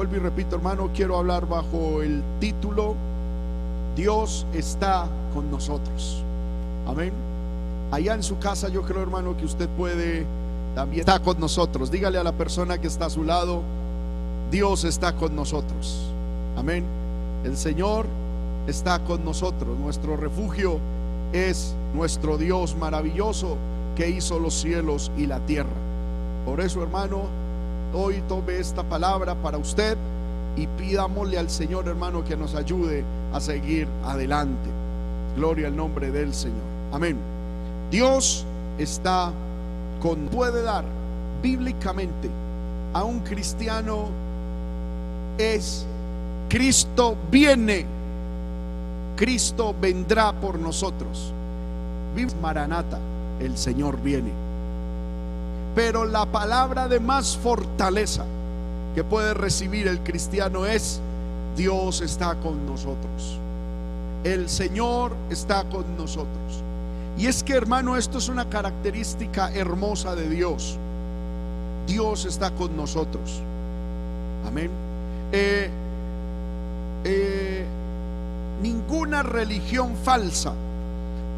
vuelvo y repito, hermano, quiero hablar bajo el título Dios está con nosotros. Amén. Allá en su casa yo creo, hermano, que usted puede también estar con nosotros. Dígale a la persona que está a su lado, Dios está con nosotros. Amén. El Señor está con nosotros. Nuestro refugio es nuestro Dios maravilloso que hizo los cielos y la tierra. Por eso, hermano, hoy tome esta palabra para usted y pidámosle al Señor, hermano, que nos ayude a seguir adelante. Gloria al nombre del Señor. Amén. Dios está con, puede dar bíblicamente a un cristiano es Cristo viene, Cristo vendrá por nosotros. Maranata, el Señor viene. Pero la palabra de más fortaleza que puede recibir el cristiano es Dios está con nosotros. El Señor está con nosotros. Y es que hermano, esto es una característica hermosa de Dios. Dios está con nosotros. Amén. Eh, eh, ninguna religión falsa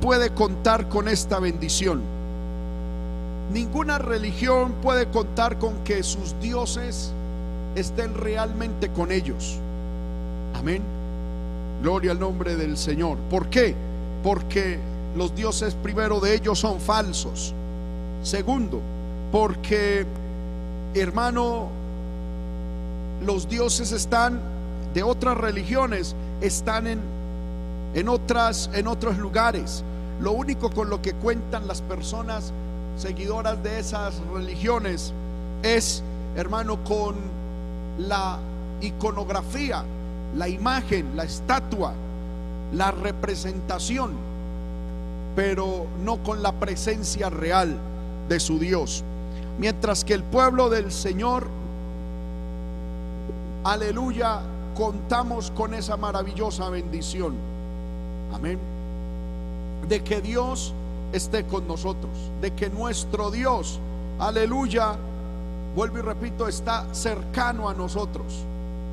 puede contar con esta bendición. Ninguna religión puede contar con que sus dioses estén realmente con ellos. Amén. Gloria al nombre del Señor. ¿Por qué? Porque los dioses primero de ellos son falsos. Segundo, porque hermano, los dioses están de otras religiones, están en, en, otras, en otros lugares. Lo único con lo que cuentan las personas seguidoras de esas religiones es, hermano, con la iconografía, la imagen, la estatua, la representación, pero no con la presencia real de su Dios. Mientras que el pueblo del Señor, aleluya, contamos con esa maravillosa bendición. Amén. De que Dios esté con nosotros, de que nuestro Dios, aleluya, vuelvo y repito, está cercano a nosotros.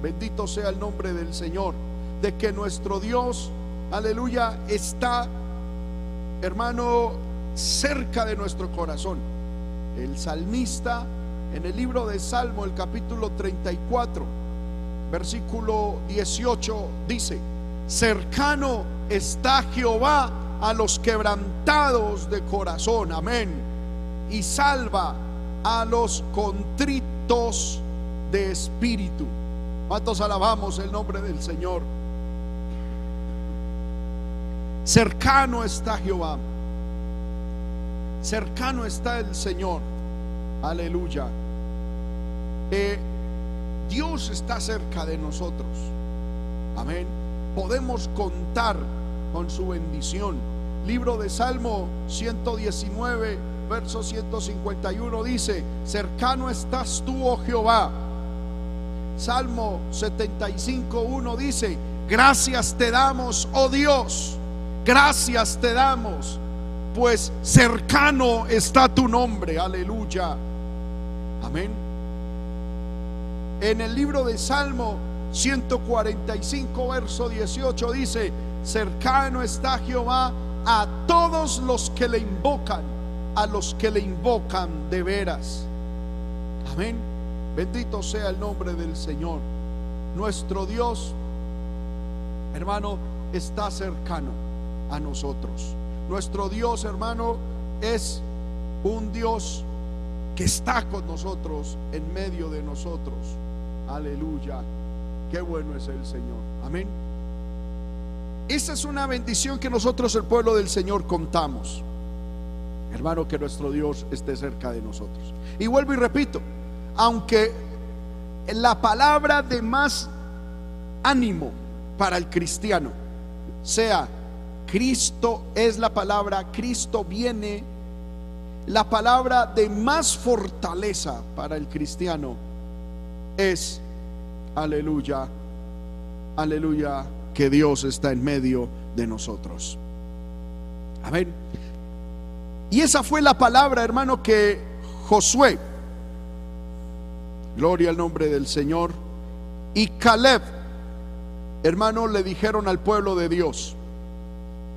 Bendito sea el nombre del Señor, de que nuestro Dios, aleluya, está, hermano, cerca de nuestro corazón. El salmista en el libro de Salmo, el capítulo 34, versículo 18, dice, cercano está Jehová a los quebrantados de corazón, amén, y salva a los contritos de espíritu. ¿Cuántos alabamos el nombre del Señor? Cercano está Jehová. Cercano está el Señor. Aleluya. Eh, Dios está cerca de nosotros. Amén. Podemos contar con su bendición. Libro de Salmo 119, verso 151 dice, cercano estás tú, oh Jehová. Salmo 75, 1 dice, gracias te damos, oh Dios, gracias te damos, pues cercano está tu nombre, aleluya. Amén. En el libro de Salmo 145, verso 18 dice, cercano está Jehová a todos los que le invocan, a los que le invocan de veras. Amén. Bendito sea el nombre del Señor. Nuestro Dios, hermano, está cercano a nosotros. Nuestro Dios, hermano, es un Dios que está con nosotros, en medio de nosotros. Aleluya. Qué bueno es el Señor. Amén. Esa es una bendición que nosotros, el pueblo del Señor, contamos. Hermano, que nuestro Dios esté cerca de nosotros. Y vuelvo y repito, aunque la palabra de más ánimo para el cristiano sea Cristo es la palabra, Cristo viene, la palabra de más fortaleza para el cristiano es, aleluya, aleluya, que Dios está en medio de nosotros. Amén. Y esa fue la palabra, hermano, que Josué, gloria al nombre del Señor, y Caleb, hermano, le dijeron al pueblo de Dios.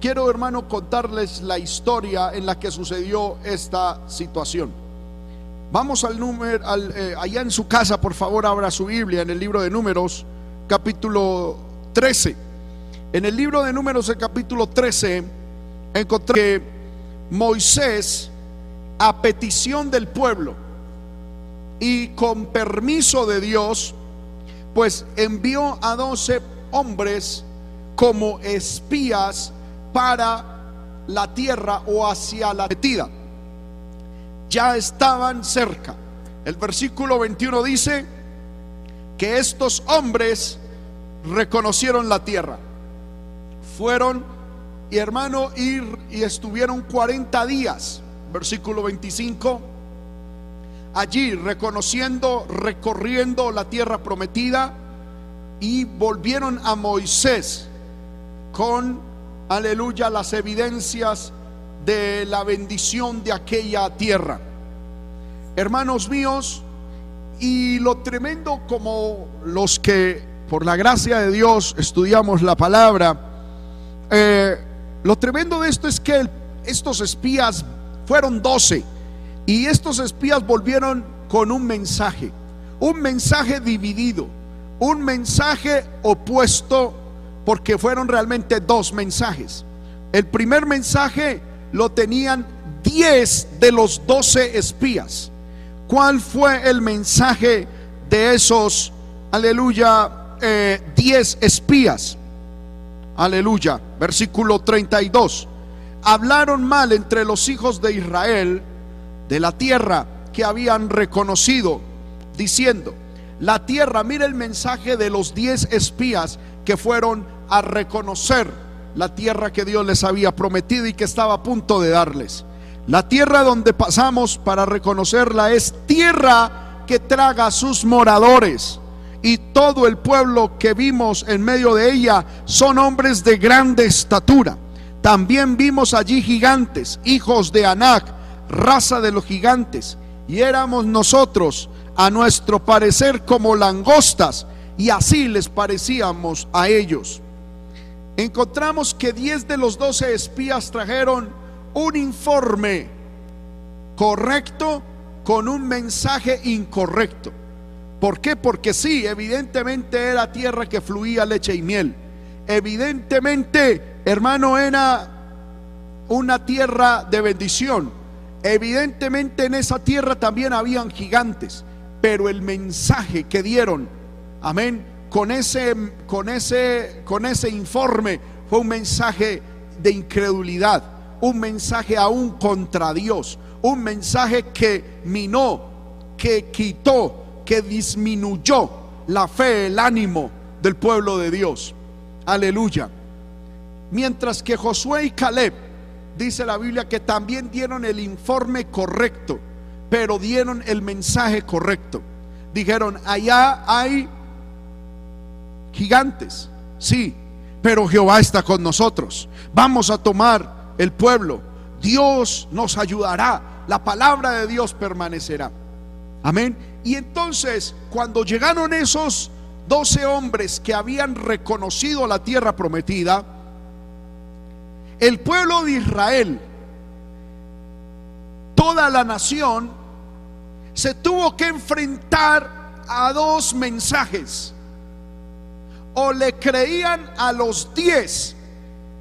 Quiero, hermano, contarles la historia en la que sucedió esta situación. Vamos al número, eh, allá en su casa, por favor, abra su Biblia en el libro de Números, capítulo 13. En el libro de Números, el capítulo 13, encontré que Moisés, a petición del pueblo y con permiso de Dios, pues envió a doce hombres como espías para la tierra o hacia la metida. Ya estaban cerca. El versículo 21 dice que estos hombres reconocieron la tierra. Fueron y hermano ir y estuvieron 40 días. Versículo 25 allí reconociendo, recorriendo la tierra prometida y volvieron a Moisés con, aleluya, las evidencias de la bendición de aquella tierra. Hermanos míos, y lo tremendo como los que por la gracia de Dios estudiamos la palabra, eh, lo tremendo de esto es que estos espías fueron doce y estos espías volvieron con un mensaje, un mensaje dividido, un mensaje opuesto, porque fueron realmente dos mensajes. El primer mensaje lo tenían 10 de los 12 espías. ¿Cuál fue el mensaje de esos, aleluya, 10 eh, espías? Aleluya, versículo 32. Hablaron mal entre los hijos de Israel de la tierra que habían reconocido, diciendo, la tierra, mire el mensaje de los diez espías que fueron a reconocer la tierra que Dios les había prometido y que estaba a punto de darles. La tierra donde pasamos para reconocerla es tierra que traga a sus moradores. Y todo el pueblo que vimos en medio de ella son hombres de grande estatura. También vimos allí gigantes, hijos de Anac, raza de los gigantes, y éramos nosotros, a nuestro parecer, como langostas, y así les parecíamos a ellos. Encontramos que 10 de los 12 espías trajeron un informe correcto con un mensaje incorrecto. ¿Por qué? Porque sí, evidentemente era tierra que fluía leche y miel. Evidentemente, hermano, era una tierra de bendición. Evidentemente en esa tierra también habían gigantes, pero el mensaje que dieron, amén, con ese, con ese, con ese informe fue un mensaje de incredulidad, un mensaje aún contra Dios, un mensaje que minó, que quitó, que disminuyó la fe, el ánimo del pueblo de Dios. Aleluya. Mientras que Josué y Caleb dice la Biblia que también dieron el informe correcto, pero dieron el mensaje correcto. Dijeron, allá hay gigantes, sí, pero Jehová está con nosotros. Vamos a tomar el pueblo. Dios nos ayudará. La palabra de Dios permanecerá. Amén. Y entonces, cuando llegaron esos doce hombres que habían reconocido la tierra prometida, el pueblo de Israel, toda la nación, se tuvo que enfrentar a dos mensajes. O le creían a los diez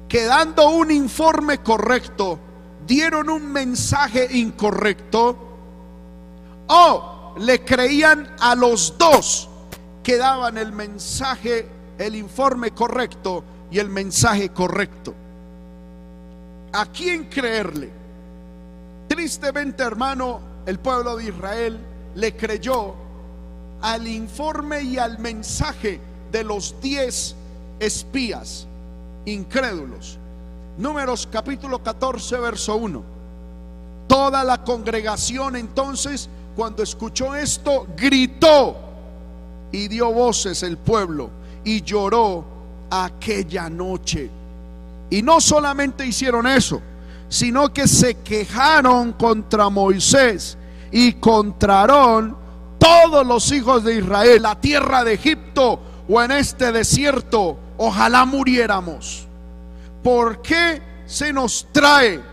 que dando un informe correcto dieron un mensaje incorrecto. O le creían a los dos que daban el mensaje, el informe correcto y el mensaje correcto. ¿A quién creerle? Tristemente, hermano, el pueblo de Israel le creyó al informe y al mensaje de los diez espías incrédulos. Números capítulo 14, verso 1. Toda la congregación entonces, cuando escuchó esto, gritó y dio voces el pueblo y lloró aquella noche. Y no solamente hicieron eso, sino que se quejaron contra Moisés y contra todos los hijos de Israel, la tierra de Egipto o en este desierto, ojalá muriéramos. ¿Por qué se nos trae?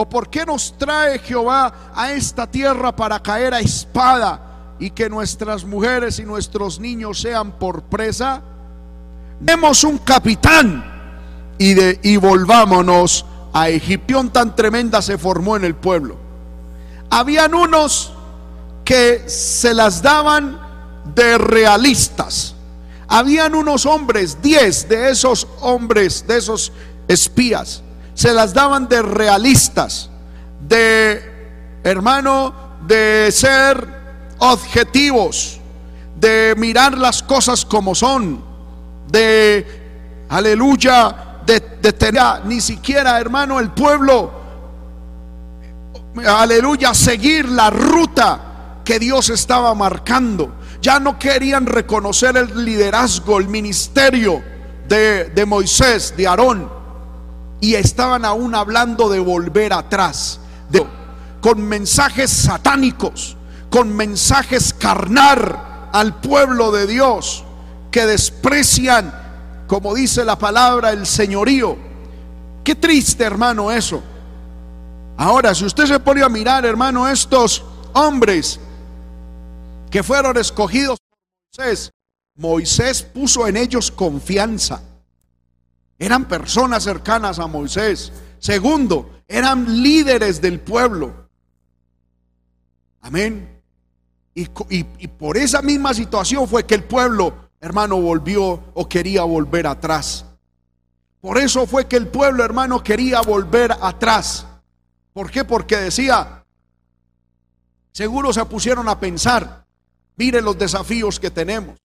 ¿O por qué nos trae Jehová a esta tierra para caer a espada y que nuestras mujeres y nuestros niños sean por presa? Demos un capitán y, de, y volvámonos a Egipción tan tremenda se formó en el pueblo. Habían unos que se las daban de realistas. Habían unos hombres, diez de esos hombres, de esos espías, se las daban de realistas, de hermano, de ser objetivos, de mirar las cosas como son, de, aleluya, de, tener ni siquiera, hermano, el pueblo, aleluya, seguir la ruta que Dios estaba marcando. Ya no querían reconocer el liderazgo, el ministerio de, de Moisés, de Aarón. Y estaban aún hablando de volver atrás, de, con mensajes satánicos, con mensajes carnar al pueblo de Dios que desprecian, como dice la palabra, el señorío. Qué triste, hermano, eso. Ahora, si usted se pone a mirar, hermano, estos hombres que fueron escogidos por Moisés, Moisés puso en ellos confianza. Eran personas cercanas a Moisés. Segundo, eran líderes del pueblo. Amén. Y, por esa misma situación fue que el pueblo hermano, volvió o quería volver atrás. Por eso fue que el pueblo, hermano, quería volver atrás. ¿Por qué? Porque decía, seguro se pusieron a pensar, mire los desafíos que tenemos.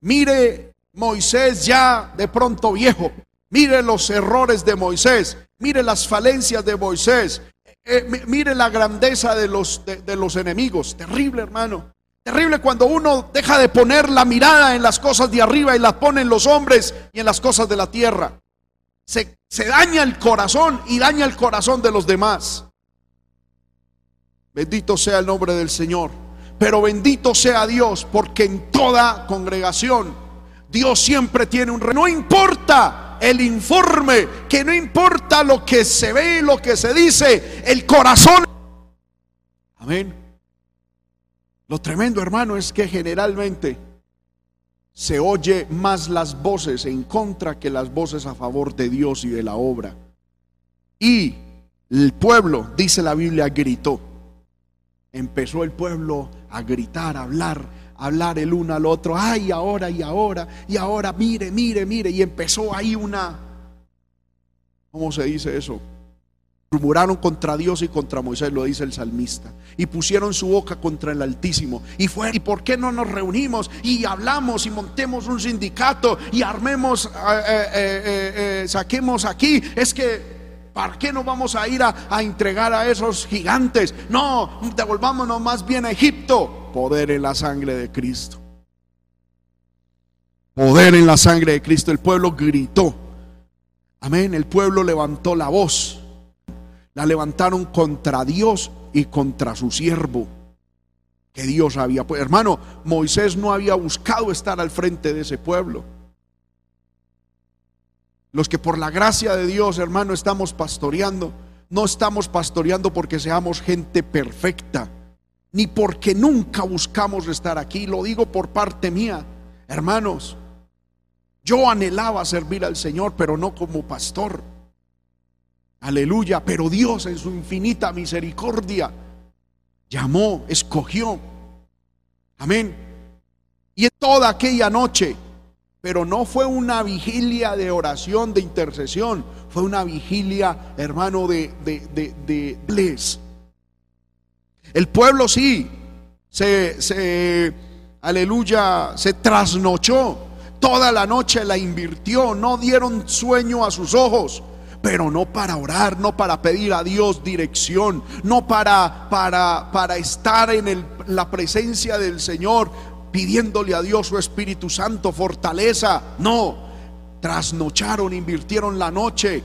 Mire Moisés ya de pronto viejo. Mire los errores de Moisés. Mire las falencias de Moisés. Eh, mire la grandeza de los, de los enemigos. Terrible, hermano. Terrible cuando uno deja de poner la mirada en las cosas de arriba y la pone en los hombres y en las cosas de la tierra. Se, se daña el corazón y daña el corazón de los demás. Bendito sea el nombre del Señor. Pero bendito sea Dios porque en toda congregación Dios siempre tiene un... No importa el informe, que no importa lo que se ve, lo que se dice, el corazón. Amén. Lo tremendo, hermano, es que generalmente se oye más las voces en contra que las voces a favor de Dios y de la obra. Y el pueblo, dice la Biblia, gritó. Empezó el pueblo a gritar, a hablar, hablar el uno al otro. Ay, ahora y ahora, y ahora, mire, mire, mire. Y empezó ahí una, ¿cómo se dice eso? Murmuraron contra Dios y contra Moisés, lo dice el salmista. Y pusieron su boca contra el Altísimo. Y fue, ¿y por qué no nos reunimos y hablamos y montemos un sindicato y armemos, eh, eh, eh, saquemos aquí? Es que ¿Para qué no vamos a ir a, a, entregar a esos gigantes? No, devolvámonos más bien a Egipto. Poder en la sangre de Cristo. Poder en la sangre de Cristo. El pueblo gritó. Amén. El pueblo levantó la voz la levantaron contra Dios y contra su siervo que Dios había. Pues, hermano, Moisés no había buscado estar al frente de ese pueblo. Los que por la gracia de Dios, hermano, estamos pastoreando, no estamos pastoreando porque seamos gente perfecta, ni porque nunca buscamos estar aquí. Lo digo por parte mía, hermanos. Yo anhelaba servir al Señor, pero no como pastor. Aleluya. Pero Dios en su infinita misericordia llamó, escogió. Amén. Y en toda aquella noche, pero no fue una vigilia de oración, de intercesión, fue una vigilia, hermano, de, de, de, de El pueblo sí, se, se, aleluya, se trasnochó. Toda la noche la invirtió, no dieron sueño a sus ojos. Pero no para orar, no para pedir a Dios dirección, no para, para, para estar en la presencia del Señor pidiéndole a Dios su Espíritu Santo fortaleza. No, trasnocharon, invirtieron la noche,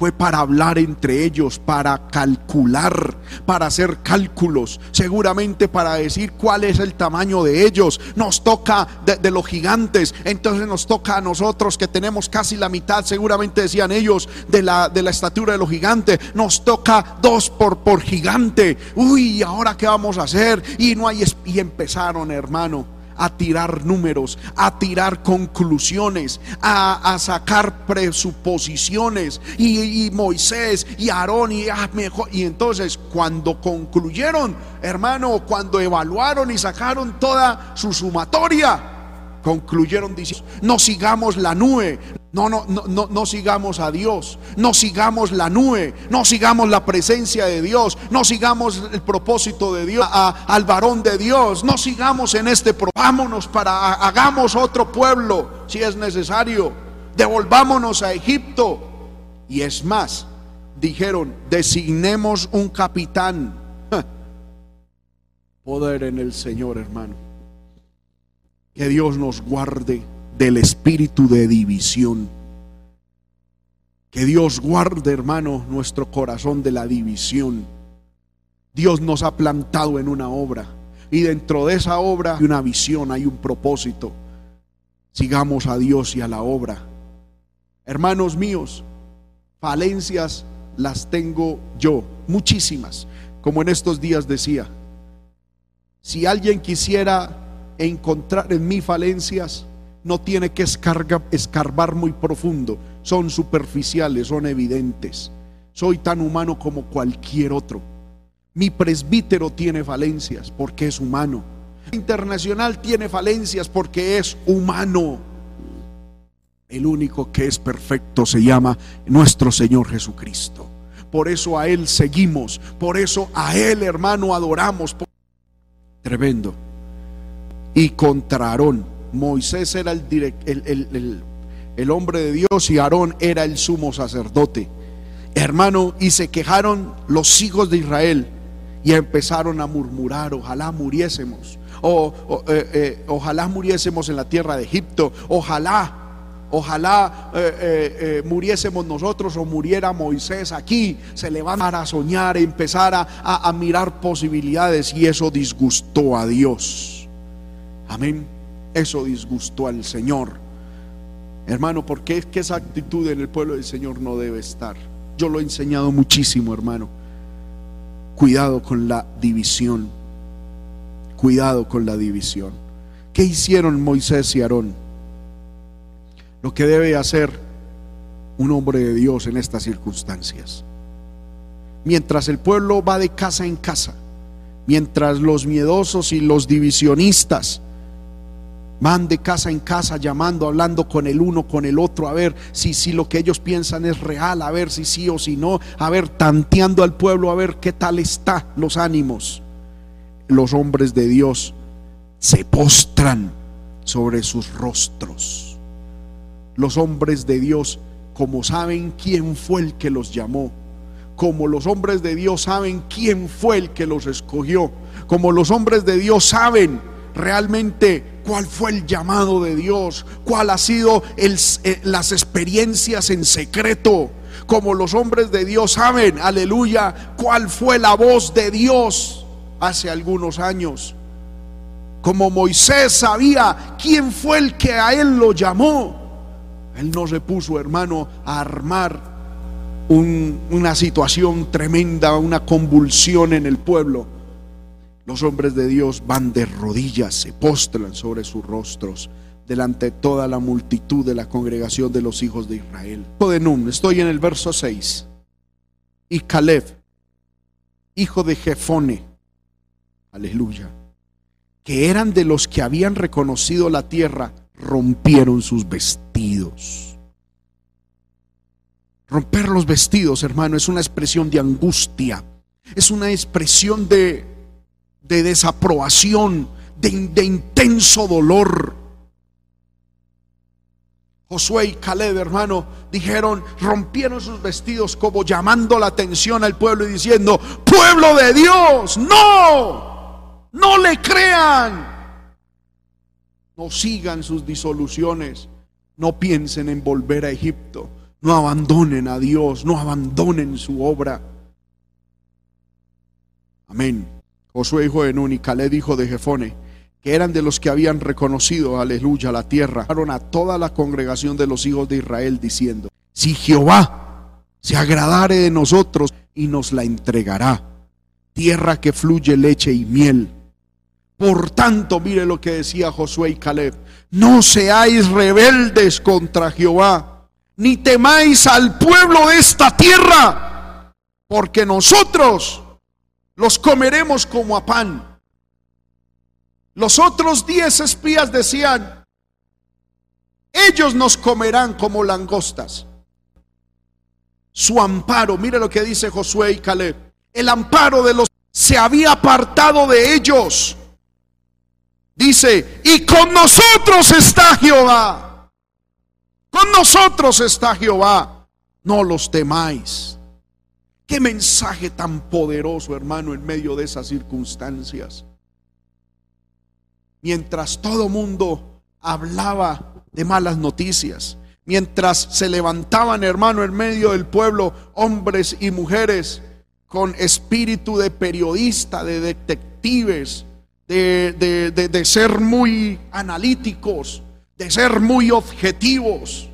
fue para hablar entre ellos, para calcular, para hacer cálculos, seguramente para decir cuál es el tamaño de ellos. Nos toca de, los gigantes, entonces nos toca a nosotros que tenemos casi la mitad, seguramente decían ellos, de la, de la estatura de los gigantes. Nos toca dos por, por gigante. Uy, ¿ahora qué vamos a hacer? Y no hay... Y empezaron, hermano a tirar números, a tirar conclusiones, a, sacar presuposiciones. Y, Moisés y Aarón y, ah, mejor. y entonces cuando concluyeron, hermano, cuando evaluaron y sacaron toda su sumatoria, concluyeron diciendo, no sigamos la nube, no, no, no, no, sigamos a Dios, no sigamos la nube, no sigamos la presencia de Dios, no sigamos el propósito de Dios, al varón de Dios, no sigamos en este, vámonos para, hagamos otro pueblo si es necesario, devolvámonos a Egipto. Y es más, dijeron, designemos un capitán. Poder en el Señor, hermano. Que Dios nos guarde del espíritu de división. Que Dios guarde, hermano, nuestro corazón de la división. Dios nos ha plantado en una obra y dentro de esa obra hay una visión, hay un propósito. Sigamos a Dios y a la obra. Hermanos míos, falencias las tengo yo, muchísimas, como en estos días decía. Si alguien quisiera encontrar en mí falencias, no tiene que escarbar muy profundo, son superficiales, son evidentes. Soy tan humano como cualquier otro. Mi presbítero tiene falencias porque es humano. Internacional tiene falencias porque es humano. El único que es perfecto se llama nuestro Señor Jesucristo. Por eso a Él seguimos, por eso a Él hermano adoramos. Tremendo. Y contra Aarón Moisés era el, el, hombre de Dios y Aarón era el sumo sacerdote. Hermano, y se quejaron los hijos de Israel y empezaron a murmurar, ojalá muriésemos, o, eh, eh, ojalá muriésemos en la tierra de Egipto, ojalá, ojalá eh, muriésemos nosotros o muriera Moisés aquí, se le van a soñar, empezar a, a mirar posibilidades y eso disgustó a Dios. Amén. Eso disgustó al Señor. Hermano, porque es que esa actitud en el pueblo del Señor no debe estar. Yo lo he enseñado muchísimo, hermano. Cuidado con la división. Cuidado con la división. ¿Qué hicieron Moisés y Aarón? Lo que debe hacer un hombre de Dios en estas circunstancias. Mientras el pueblo va de casa en casa, mientras los miedosos y los divisionistas Van de casa en casa llamando, hablando con el uno, con el otro, a ver si, si lo que ellos piensan es real, a ver si sí o si no, a ver, tanteando al pueblo, a ver qué tal está los ánimos. Los hombres de Dios se postran sobre sus rostros. Los hombres de Dios, como saben quién fue el que los llamó, como los hombres de Dios saben quién fue el que los escogió, como los hombres de Dios saben realmente cuál fue el llamado de Dios, cuál ha sido eh, las experiencias en secreto, como los hombres de Dios saben, aleluya, cuál fue la voz de Dios hace algunos años. Como Moisés sabía quién fue el que a él lo llamó, él no se puso, hermano, a armar una situación tremenda, una convulsión en el pueblo los hombres de Dios van de rodillas, se postran sobre sus rostros delante de toda la multitud de la congregación de los hijos de Israel. De estoy en el verso 6. Y Caleb, hijo de Jefone, aleluya, que eran de los que habían reconocido la tierra, rompieron sus vestidos. Romper los vestidos, hermano, es una expresión de angustia, es una expresión de de desaprobación, de, intenso dolor. Josué y Caleb, hermano, dijeron, rompieron sus vestidos como llamando la atención al pueblo y diciendo, pueblo de Dios, no, no le crean, no sigan sus disoluciones, no piensen en volver a Egipto, No abandonen a Dios, no abandonen su obra. Amén. Josué hijo de Nun y Caleb hijo de Jefone, que eran de los que habían reconocido, aleluya, la tierra, a toda la congregación de los hijos de Israel diciendo, si Jehová se agradare de nosotros y nos la entregará, tierra que fluye leche y miel. Por tanto, mire lo que decía Josué y Caleb, no seáis rebeldes contra Jehová, ni temáis al pueblo de esta tierra, porque nosotros los comeremos como a pan. Los otros diez espías decían, ellos nos comerán como langostas. Su amparo, mire lo que dice Josué y Caleb, el amparo de los se había apartado de ellos. Dice, y con nosotros está Jehová. Con nosotros está Jehová. No los temáis. Qué mensaje tan poderoso, hermano, en medio de esas circunstancias. Mientras todo mundo hablaba de malas noticias, mientras se levantaban, hermano, en medio del pueblo, hombres y mujeres con espíritu de periodista, de detectives, de, de, de ser muy analíticos, de ser muy objetivos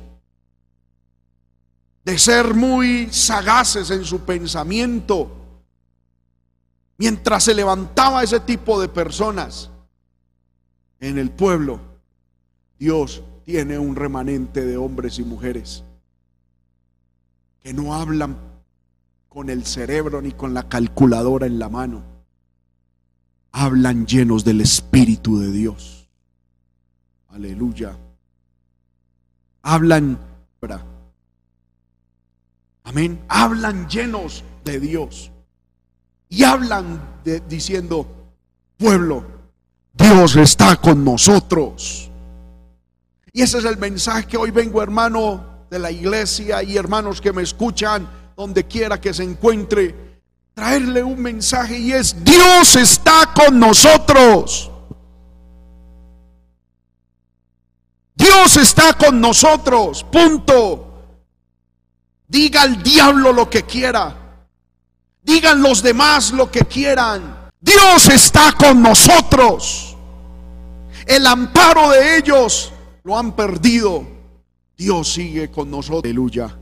de ser muy sagaces en su pensamiento. Mientras se levantaba ese tipo de personas en el pueblo, Dios tiene un remanente de hombres y mujeres que no hablan con el cerebro ni con la calculadora en la mano. Hablan llenos del Espíritu de Dios. Aleluya. Hablan Amén. Hablan llenos de Dios. Y hablan diciendo, pueblo, Dios está con nosotros. Y ese es el mensaje que hoy vengo, hermano de la iglesia y hermanos que me escuchan, donde quiera que se encuentre, traerle un mensaje y es, Dios está con nosotros. Dios está con nosotros, punto. Diga al diablo lo que quiera. Digan los demás lo que quieran. Dios está con nosotros. El amparo de ellos lo han perdido. Dios sigue con nosotros. Aleluya.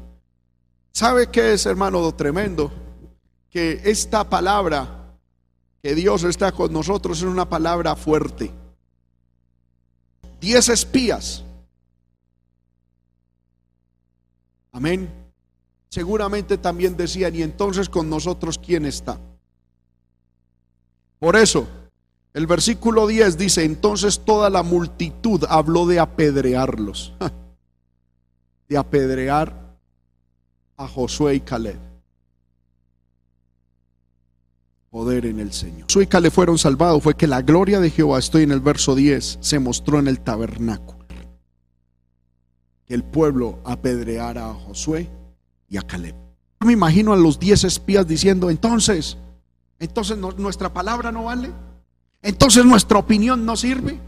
¿Sabe qué es, hermano, tremendo? Que esta palabra, que Dios está con nosotros, es una palabra fuerte. Diez espías. Amén seguramente también decían, y entonces con nosotros, ¿quién está? Por eso, el versículo 10 dice, entonces toda la multitud habló de apedrearlos, de apedrear a Josué y Caleb. Poder en el Señor. Josué y Caleb fueron salvados, fue que la gloria de Jehová, estoy en el verso 10, se mostró en el tabernáculo. Que el pueblo apedreara a Josué y a Caleb. me imagino a los diez espías diciendo, entonces, entonces nuestra palabra no vale, entonces nuestra opinión no sirve.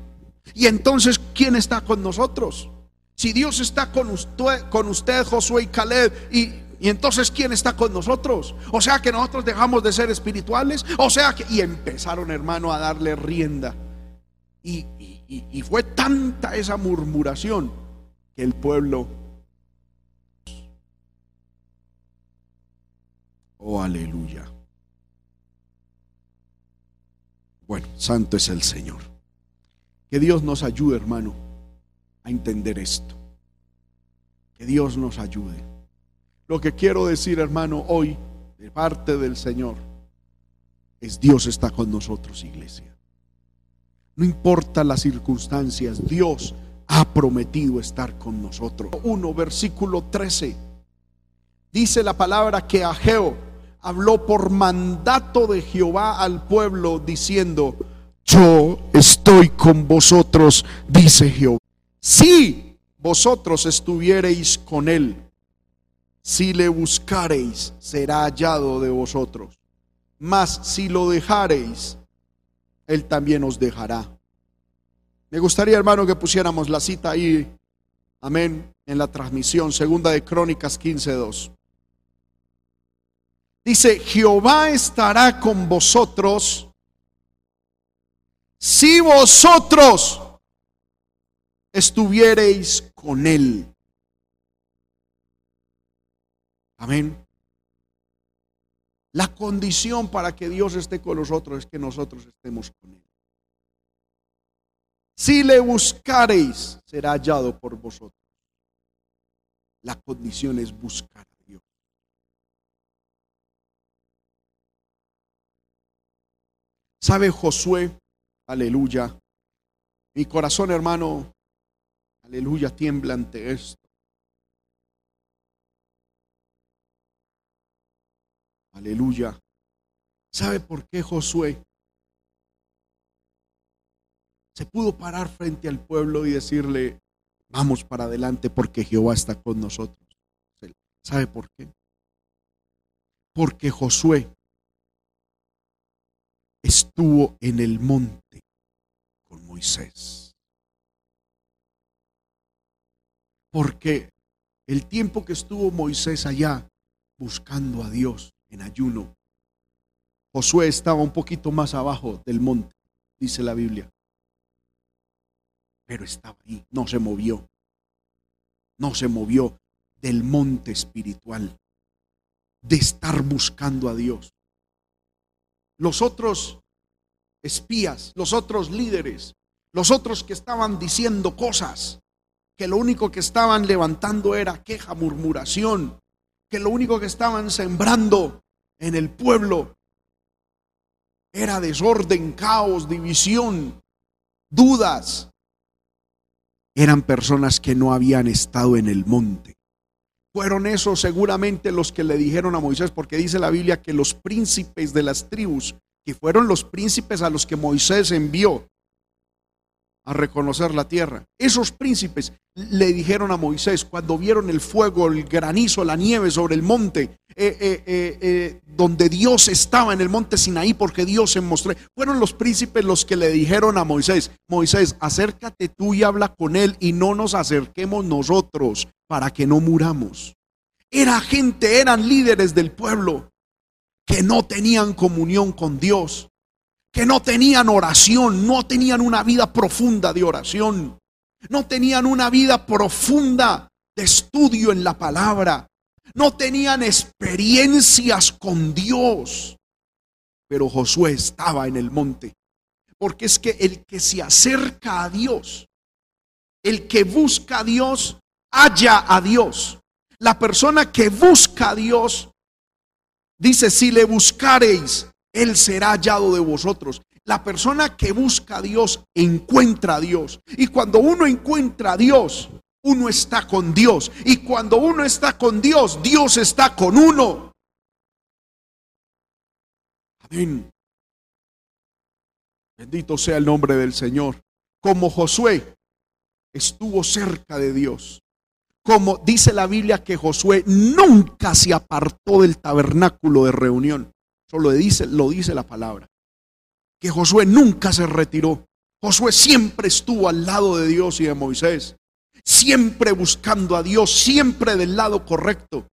Y entonces, ¿quién está con nosotros? Si Dios está con usted, con usted Josué y Caleb, y, entonces, ¿quién está con nosotros? O sea que nosotros dejamos de ser espirituales. O sea que, y empezaron, hermano, a darle rienda. Y, y fue tanta esa murmuración que el pueblo Oh, aleluya. Bueno, santo es el Señor. Que Dios nos ayude, hermano, a entender esto. Que Dios nos ayude. Lo que quiero decir, hermano, hoy, de parte del Señor, es Dios está con nosotros, iglesia. No importa las circunstancias, Dios ha prometido estar con nosotros. 1, versículo 13. Dice la palabra que Ageo habló por mandato de Jehová al pueblo diciendo, yo estoy con vosotros, dice Jehová. Si vosotros estuviereis con él, si le buscareis, será hallado de vosotros. Mas si lo dejareis, él también os dejará. Me gustaría, hermano, que pusiéramos la cita ahí. Amén. en la transmisión, segunda de Crónicas 15:2. Dice, Jehová estará con vosotros si vosotros estuviereis con él. Amén. La condición para que Dios esté con nosotros es que nosotros estemos con Él. Si le buscareis, será hallado por vosotros. La condición es buscar ¿Sabe Josué? Aleluya. Mi corazón, hermano, aleluya, tiembla ante esto. Aleluya. ¿Sabe por qué Josué se pudo parar frente al pueblo y decirle, vamos para adelante porque Jehová está con nosotros? ¿Sabe por qué? Porque Josué estuvo en el monte con Moisés. Porque el tiempo que estuvo Moisés allá buscando a Dios, en ayuno. Josué estaba un poquito más abajo del monte, dice la Biblia. Pero estaba ahí, no se movió. No se movió del monte espiritual, de estar buscando a Dios. Los otros espías, los otros líderes, los otros que estaban diciendo cosas, que lo único que estaban levantando era queja, murmuración, que lo único que estaban sembrando en el pueblo era desorden, caos, división, dudas. Eran personas que no habían estado en el monte. Fueron esos seguramente los que le dijeron a Moisés, porque dice la Biblia que los príncipes de las tribus, que fueron los príncipes a los que Moisés envió, a reconocer la tierra. Esos príncipes le dijeron a Moisés cuando vieron el fuego, el granizo, la nieve sobre el monte, eh, eh, eh, donde Dios estaba en el monte Sinaí, porque Dios se mostró. Fueron los príncipes los que le dijeron a Moisés, Moisés, acércate tú y habla con él y no nos acerquemos nosotros para que no muramos. Era gente, eran líderes del pueblo que no tenían comunión con Dios que no tenían oración, no tenían una vida profunda de oración, no tenían una vida profunda de estudio en la palabra, no tenían experiencias con Dios. Pero Josué estaba en el monte, porque es que el que se acerca a Dios, el que busca a Dios, halla a Dios. La persona que busca a Dios, dice, si le buscareis, él será hallado de vosotros. La persona que busca a Dios encuentra a Dios. Y cuando uno encuentra a Dios, uno está con Dios. Y cuando uno está con Dios, Dios está con uno. Amén. Bendito sea el nombre del Señor. Como Josué estuvo cerca de Dios. Como dice la Biblia que Josué nunca se apartó del tabernáculo de reunión. Eso lo dice, lo dice la palabra. Que Josué nunca se retiró. Josué siempre estuvo al lado de Dios y de Moisés. Siempre buscando a Dios, siempre del lado correcto.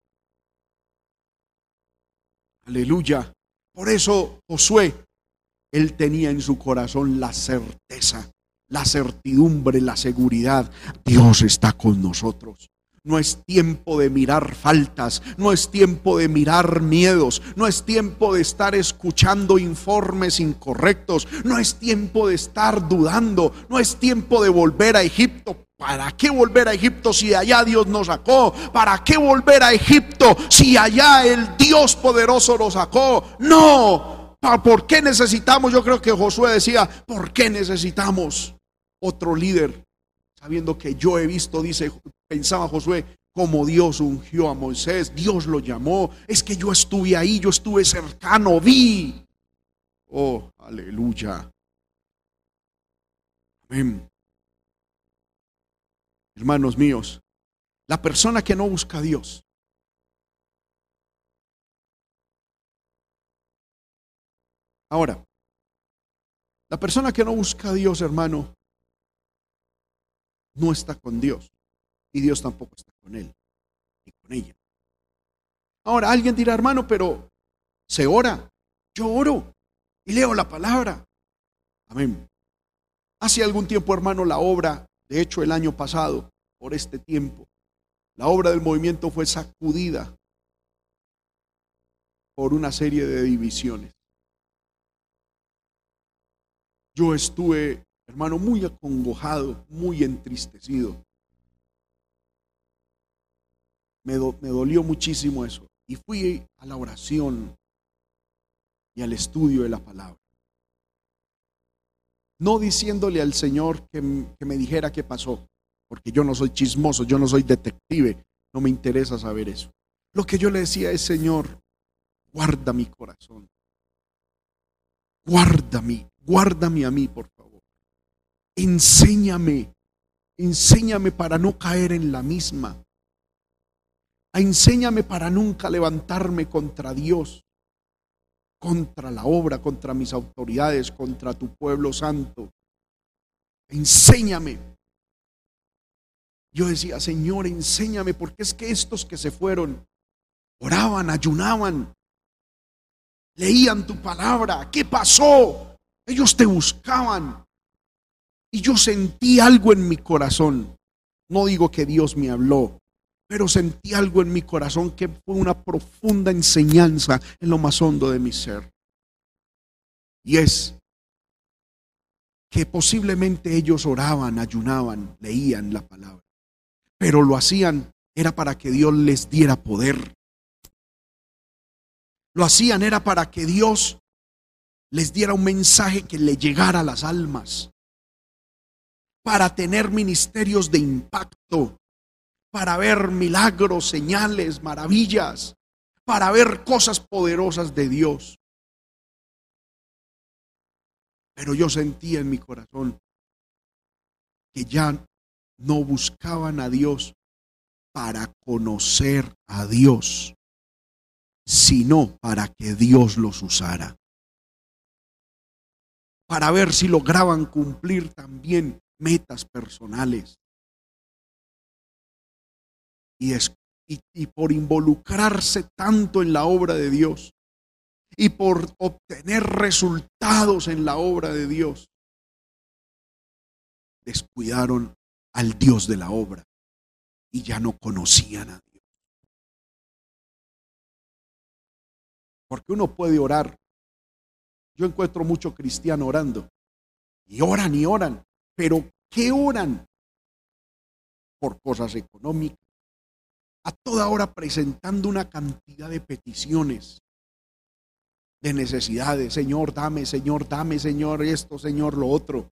Aleluya. Por eso Josué, él tenía en su corazón la certeza, la certidumbre, la seguridad. Dios está con nosotros. No es tiempo de mirar faltas, no es tiempo de mirar miedos, no es tiempo de estar escuchando informes incorrectos, no es tiempo de estar dudando, no es tiempo de volver a Egipto. ¿Para qué volver a Egipto si allá Dios nos sacó? ¿Para qué volver a Egipto si allá el Dios poderoso nos sacó? No. ¿Por qué necesitamos? Yo creo que Josué decía, ¿por qué necesitamos otro líder? Sabiendo que yo he visto, dice Pensaba Josué, como Dios ungió a Moisés, Dios lo llamó, es que yo estuve ahí, yo estuve cercano, vi. Oh, aleluya. Amén. Hermanos míos, la persona que no busca a Dios, Ahora, la persona que no busca a Dios, hermano, no está con Dios y Dios tampoco está con él y con ella. Ahora, alguien dirá, hermano, pero se ora. Yo oro y leo la palabra. Amén. Hace algún tiempo, hermano, la obra, de hecho el año pasado, por este tiempo, la obra del movimiento fue sacudida por una serie de divisiones. Yo estuve, hermano, muy acongojado, muy entristecido. Me, dolió muchísimo eso. Y fui a la oración y al estudio de la palabra. No diciéndole al Señor que, me dijera qué pasó, porque yo no soy chismoso, yo no soy detective, no me interesa saber eso. Lo que yo le decía es, Señor, guarda mi corazón. Guárdame, guárdame a mí, por. Enséñame, enséñame para no caer en la misma. Enséñame para nunca levantarme contra Dios, contra la obra, contra mis autoridades, contra tu pueblo santo. Enséñame. Yo decía, Señor, enséñame, porque es que estos que se fueron oraban, ayunaban, leían tu palabra. ¿Qué pasó? Ellos te buscaban. Y yo sentí algo en mi corazón. No digo que Dios me habló, pero sentí algo en mi corazón que fue una profunda enseñanza en lo más hondo de mi ser. Y es que posiblemente ellos oraban, ayunaban, leían la palabra, pero lo hacían era para que Dios les diera poder. Lo hacían era para que Dios les diera un mensaje que le llegara a las almas, para tener ministerios de impacto, para ver milagros, señales, maravillas, para ver cosas poderosas de Dios. Pero yo sentía en mi corazón que ya no buscaban a Dios para conocer a Dios, sino para que Dios los usara. Para ver si lograban cumplir también metas personales y, por involucrarse tanto en la obra de Dios y por obtener resultados en la obra de Dios, descuidaron al Dios de la obra y ya no conocían a Dios. Porque uno puede orar. Yo encuentro mucho cristiano orando. Y oran y oran. Pero ¿qué oran? Por cosas económicas, a toda hora presentando una cantidad de peticiones, de necesidades. Señor, dame, Señor, dame, Señor, esto, Señor, lo otro.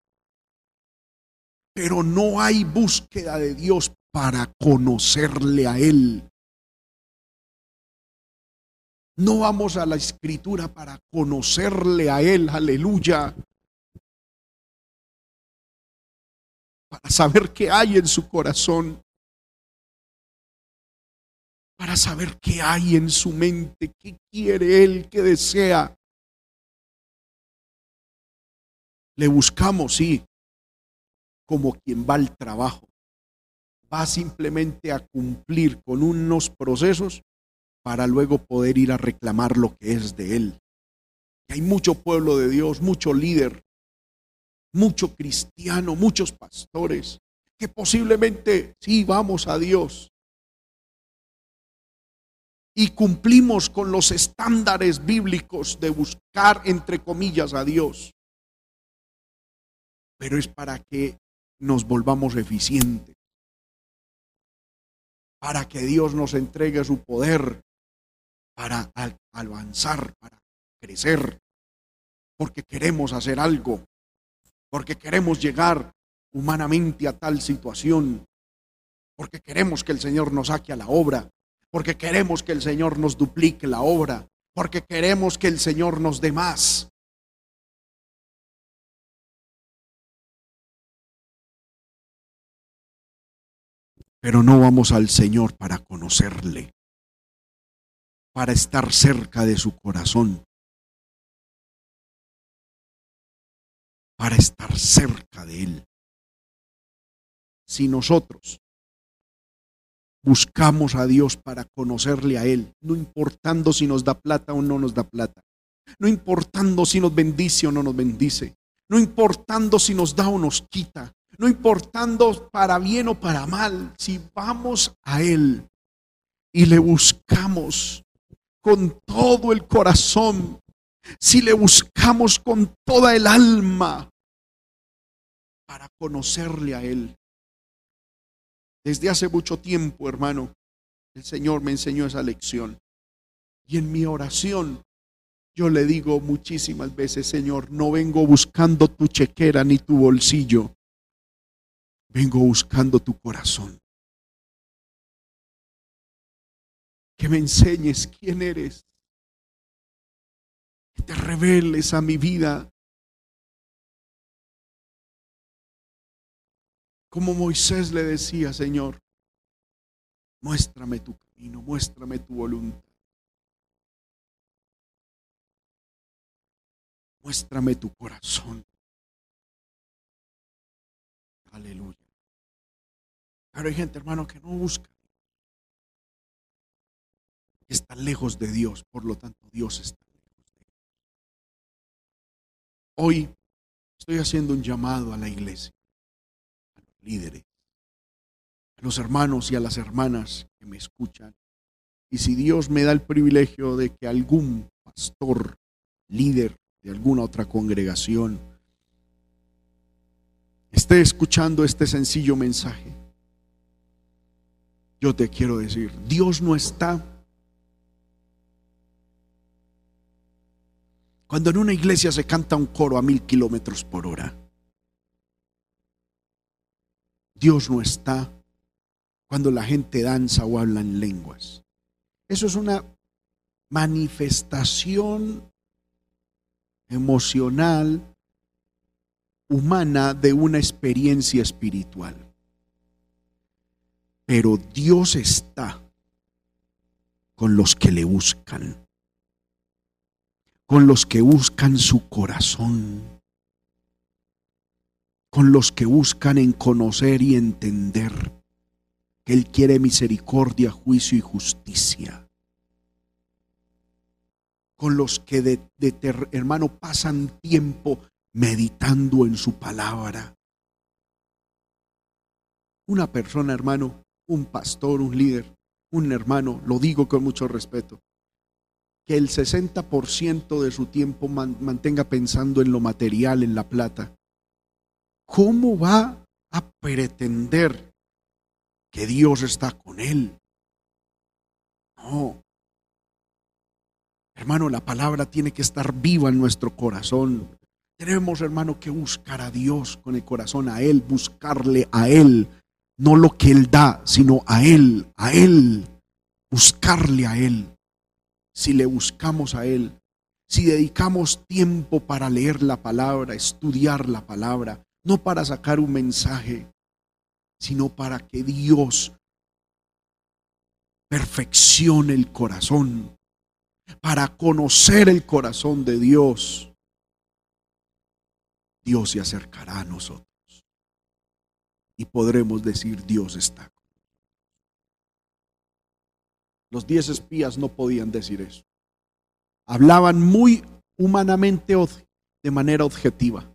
Pero no hay búsqueda de Dios para conocerle a Él. No vamos a la escritura para conocerle a Él, aleluya. Para saber qué hay en su corazón para saber qué hay en su mente, qué quiere Él, qué desea. Le buscamos, sí, como quien va al trabajo. Va simplemente a cumplir con unos procesos para luego poder ir a reclamar lo que es de Él. hay mucho pueblo de Dios, mucho líder, mucho cristiano, muchos pastores, que posiblemente sí vamos a Dios, y cumplimos con los estándares bíblicos de buscar, entre comillas, a Dios. Pero es para que nos volvamos eficientes, para que Dios nos entregue su poder, para avanzar, para crecer, porque queremos hacer algo, porque queremos llegar humanamente a tal situación, porque queremos que el Señor nos saque a la obra, porque queremos que el Señor nos duplique la obra, porque queremos que el Señor nos dé más. Pero no vamos al Señor para conocerle, para estar cerca de su corazón, para estar cerca de Él. Si nosotros buscamos a Dios para conocerle a Él, no importando si nos da plata o no nos da plata, no importando si nos bendice o no nos bendice, no importando si nos da o nos quita, no importando para bien o para mal, si vamos a Él y le buscamos con todo el corazón, si le buscamos con toda el alma para conocerle a Él. Desde hace mucho tiempo, hermano, el Señor me enseñó esa lección. Y en mi oración, yo le digo muchísimas veces, Señor, no vengo buscando tu chequera ni tu bolsillo. Vengo buscando tu corazón. Que me enseñes quién eres. Que te reveles a mi vida. Como Moisés le decía, Señor, muéstrame tu camino, muéstrame tu voluntad. Muéstrame tu corazón. Aleluya. Pero hay gente, hermano, que no busca. está lejos de Dios, por lo tanto Dios está lejos de ellos. Hoy estoy haciendo un llamado a la iglesia, líderes, a los hermanos y a las hermanas que me escuchan. Y si Dios me da el privilegio de que algún pastor, líder de alguna otra congregación, esté escuchando este sencillo mensaje, yo te quiero decir, Dios no está cuando en una iglesia se canta un coro a mil kilómetros por hora. Dios no está cuando la gente danza o habla en lenguas. Eso es una manifestación emocional, humana de una experiencia espiritual. Pero Dios está con los que le buscan, con los que buscan su corazón, con los que buscan en conocer y entender que Él quiere misericordia, juicio y justicia. Con los que de, hermano pasan tiempo meditando en su palabra. Una persona, hermano, un pastor, un líder, un hermano, lo digo con mucho respeto, que el 60% de su tiempo mantenga pensando en lo material, en la plata, ¿cómo va a pretender que Dios está con él? No. Hermano, la palabra tiene que estar viva en nuestro corazón. Tenemos, hermano, que buscar a Dios con el corazón, a Él, buscarle a Él, no lo que Él da, sino a Él, a Él, buscarle a Él. Si le buscamos a Él, si dedicamos tiempo para leer la palabra, estudiar la palabra, no para sacar un mensaje, sino para que Dios perfeccione el corazón, para conocer el corazón de Dios, Dios se acercará a nosotros y podremos decir Dios está. Los diez espías no podían decir eso. Hablaban muy humanamente de manera objetiva,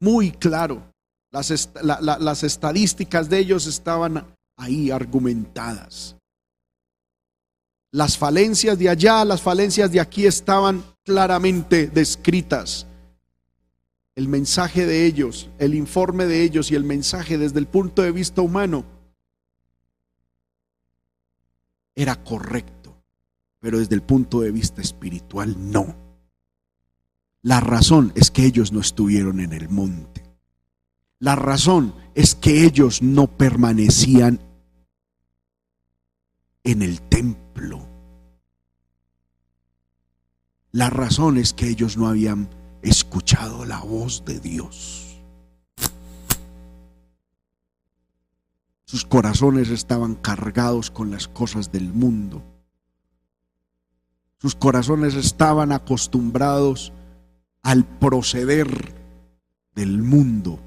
muy claro. Las, las estadísticas de ellos estaban ahí argumentadas. Las falencias de allá, las falencias de aquí estaban claramente descritas el mensaje de ellos, el informe de ellos y el mensaje desde el punto de vista humano era correcto, pero desde el punto de vista espiritual no. La razón es que ellos no estuvieron en el monte. La razón es que ellos no permanecían en el templo. La razón es que ellos no habían escuchado la voz de Dios. Sus corazones estaban cargados con las cosas del mundo. Sus corazones estaban acostumbrados al proceder del mundo,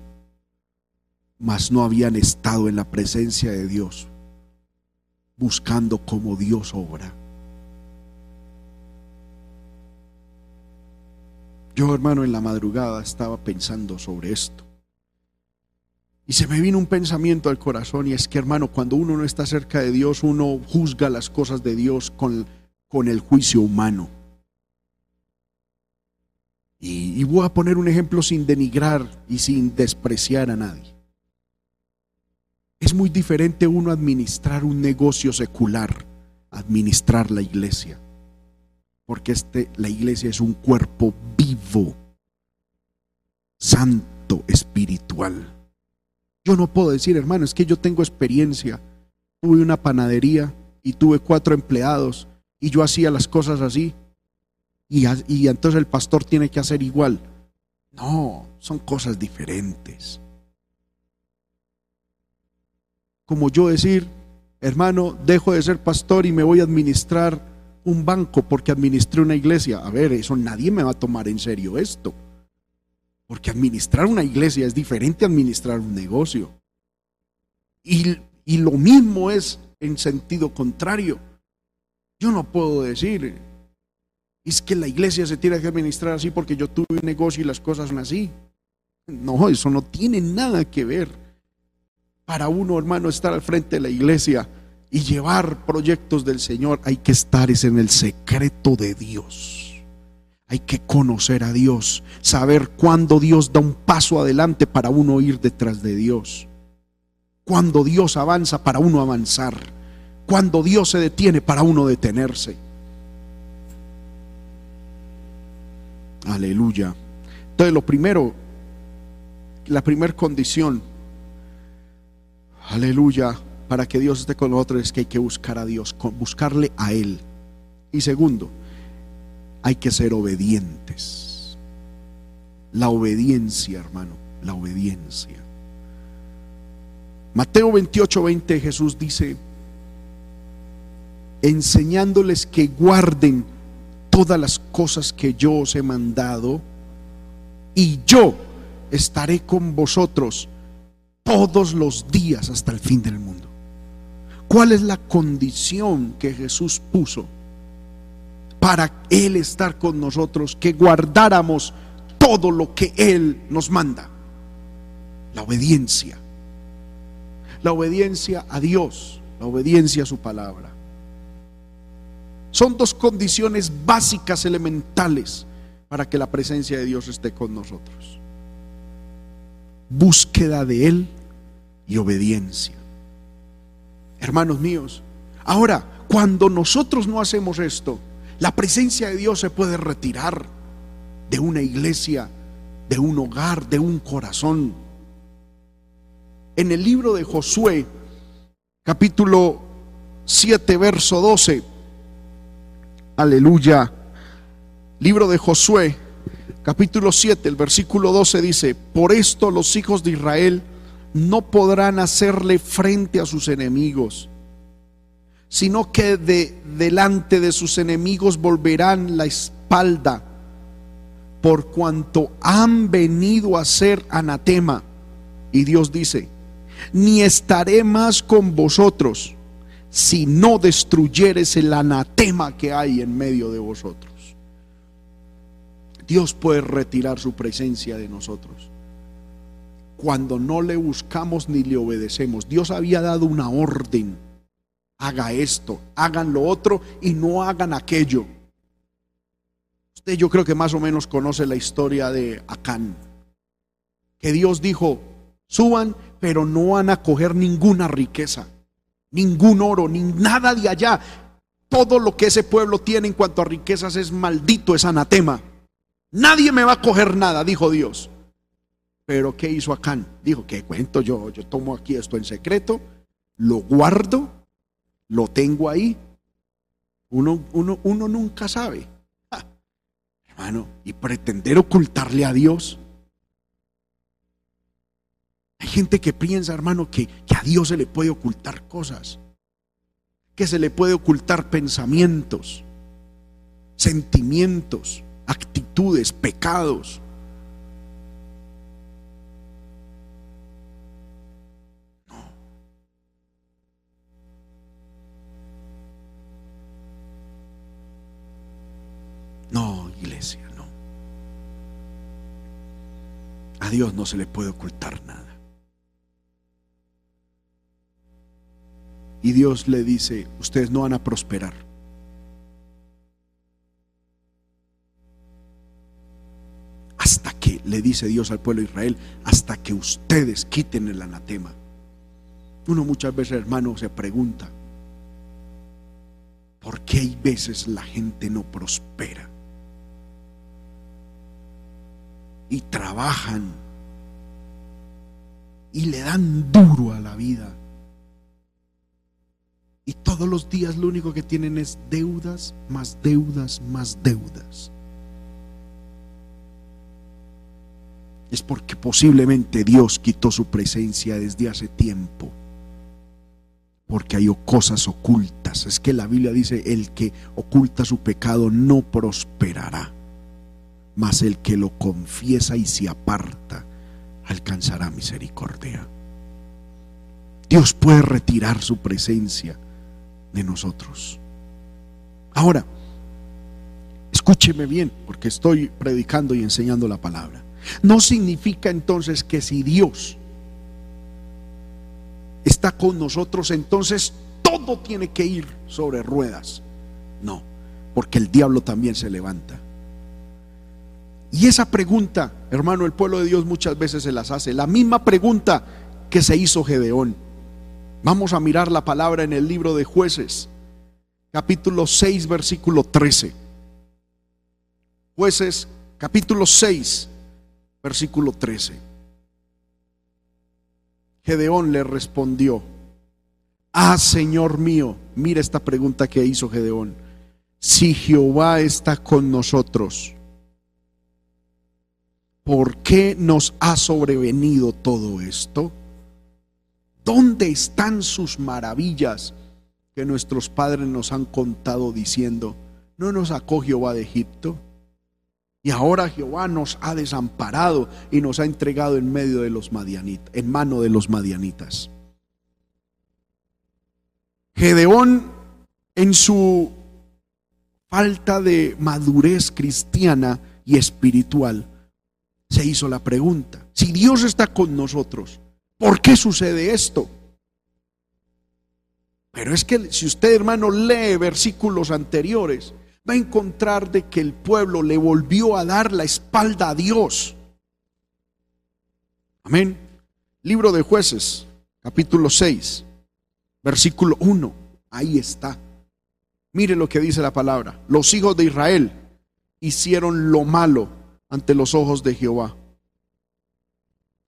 mas no habían estado en la presencia de Dios buscando cómo Dios obra. Yo, hermano, en la madrugada estaba pensando sobre esto. Y se me vino un pensamiento al corazón y es que, hermano, cuando uno no está cerca de Dios, uno juzga las cosas de Dios con, con el juicio humano. Y, voy a poner un ejemplo sin denigrar y sin despreciar a nadie. Es muy diferente uno administrar un negocio secular, administrar la iglesia. Porque este, la iglesia es un cuerpo vivo, santo, espiritual. Yo no puedo decir, hermano, es que yo tengo experiencia. Tuve una panadería y tuve cuatro empleados y yo hacía las cosas así. Y, entonces el pastor tiene que hacer igual. No, son cosas diferentes como yo decir, hermano, dejo de ser pastor y me voy a administrar un banco porque administré una iglesia. A ver, eso nadie me va a tomar en serio esto. Porque administrar una iglesia es diferente a administrar un negocio. Y, y lo mismo es en sentido contrario. Yo no puedo decir, es que la iglesia se tiene que administrar así porque yo tuve un negocio y las cosas son así. No, eso no tiene nada que ver para uno, hermano, estar al frente de la iglesia y llevar proyectos del Señor, hay que estar es en el secreto de Dios. Hay que conocer a Dios, saber cuándo Dios da un paso adelante para uno ir detrás de Dios. Cuando Dios avanza para uno avanzar. Cuando Dios se detiene para uno detenerse. Aleluya. Entonces lo primero, la primera condición Aleluya. Para que Dios esté con nosotros es que hay que buscar a Dios, buscarle a Él. Y segundo, hay que ser obedientes. La obediencia, hermano, la obediencia. Mateo 28, 20 Jesús dice, enseñándoles que guarden todas las cosas que yo os he mandado, y yo estaré con vosotros todos los días hasta el fin del mundo. ¿Cuál es la condición que Jesús puso para Él estar con nosotros? Que guardáramos todo lo que Él nos manda. La obediencia. La obediencia a Dios, la obediencia a su palabra. Son dos condiciones básicas, elementales, para que la presencia de Dios esté con nosotros búsqueda de Él y obediencia. Hermanos míos, ahora, cuando nosotros no hacemos esto, la presencia de Dios se puede retirar de una iglesia, de un hogar, de un corazón. En el libro de Josué, capítulo 7, verso 12, aleluya, libro de Josué, capítulo 7, el versículo 12 dice, por esto los hijos de Israel no podrán hacerle frente a sus enemigos, sino que de delante de sus enemigos volverán la espalda, por cuanto han venido a ser anatema. Y Dios dice, ni estaré más con vosotros si no destruyeres el anatema que hay en medio de vosotros. Dios puede retirar su presencia de nosotros. Cuando no le buscamos ni le obedecemos, Dios había dado una orden. Haga esto, hagan lo otro y no hagan aquello. Usted yo creo que más o menos conoce la historia de Acán. Que Dios dijo, suban, pero no van a coger ninguna riqueza, ningún oro, ni nada de allá. Todo lo que ese pueblo tiene en cuanto a riquezas es maldito, es anatema. Nadie me va a coger nada, dijo Dios. Pero ¿qué hizo Acán? Dijo, ¿qué cuento yo? Yo tomo aquí esto en secreto, lo guardo, lo tengo ahí. Uno, uno, uno nunca sabe. hermano, y pretender ocultarle a Dios. Hay gente que piensa, hermano, que, a Dios se le puede ocultar cosas, que se le puede ocultar pensamientos, sentimientos, actitudes, pecados. No. No, iglesia, no. A Dios no se le puede ocultar nada. Y Dios le dice, ustedes no van a prosperar. Hasta que, le dice Dios al pueblo de Israel, hasta que ustedes quiten el anatema. Uno muchas veces, hermano, se pregunta, ¿por qué hay veces la gente no prospera? Y trabajan y le dan duro a la vida todos los días lo único que tienen es deudas, más deudas, más deudas. Es porque posiblemente Dios quitó su presencia desde hace tiempo. Porque hay cosas ocultas. Es que la Biblia dice, el que oculta su pecado no prosperará. Mas el que lo confiesa y se aparta alcanzará misericordia. Dios puede retirar su presencia de nosotros. Ahora, escúcheme bien, porque estoy predicando y enseñando la palabra. No significa entonces que si Dios está con nosotros, entonces todo tiene que ir sobre ruedas. No, porque el diablo también se levanta. Y esa pregunta, hermano, el pueblo de Dios muchas veces se las hace. La misma pregunta que se hizo Gedeón. Vamos a mirar la palabra en el libro de jueces, capítulo 6, versículo 13. Jueces, capítulo 6, versículo 13. Gedeón le respondió, ah, Señor mío, mira esta pregunta que hizo Gedeón, si Jehová está con nosotros, ¿por qué nos ha sobrevenido todo esto? ¿Dónde están sus maravillas que nuestros padres nos han contado diciendo, no nos sacó Jehová de Egipto? Y ahora Jehová nos ha desamparado y nos ha entregado en medio de los madianitas, en mano de los madianitas. Gedeón en su falta de madurez cristiana y espiritual se hizo la pregunta, si Dios está con nosotros, ¿Por qué sucede esto? Pero es que si usted, hermano, lee versículos anteriores, va a encontrar de que el pueblo le volvió a dar la espalda a Dios. Amén. Libro de jueces, capítulo 6, versículo 1. Ahí está. Mire lo que dice la palabra. Los hijos de Israel hicieron lo malo ante los ojos de Jehová.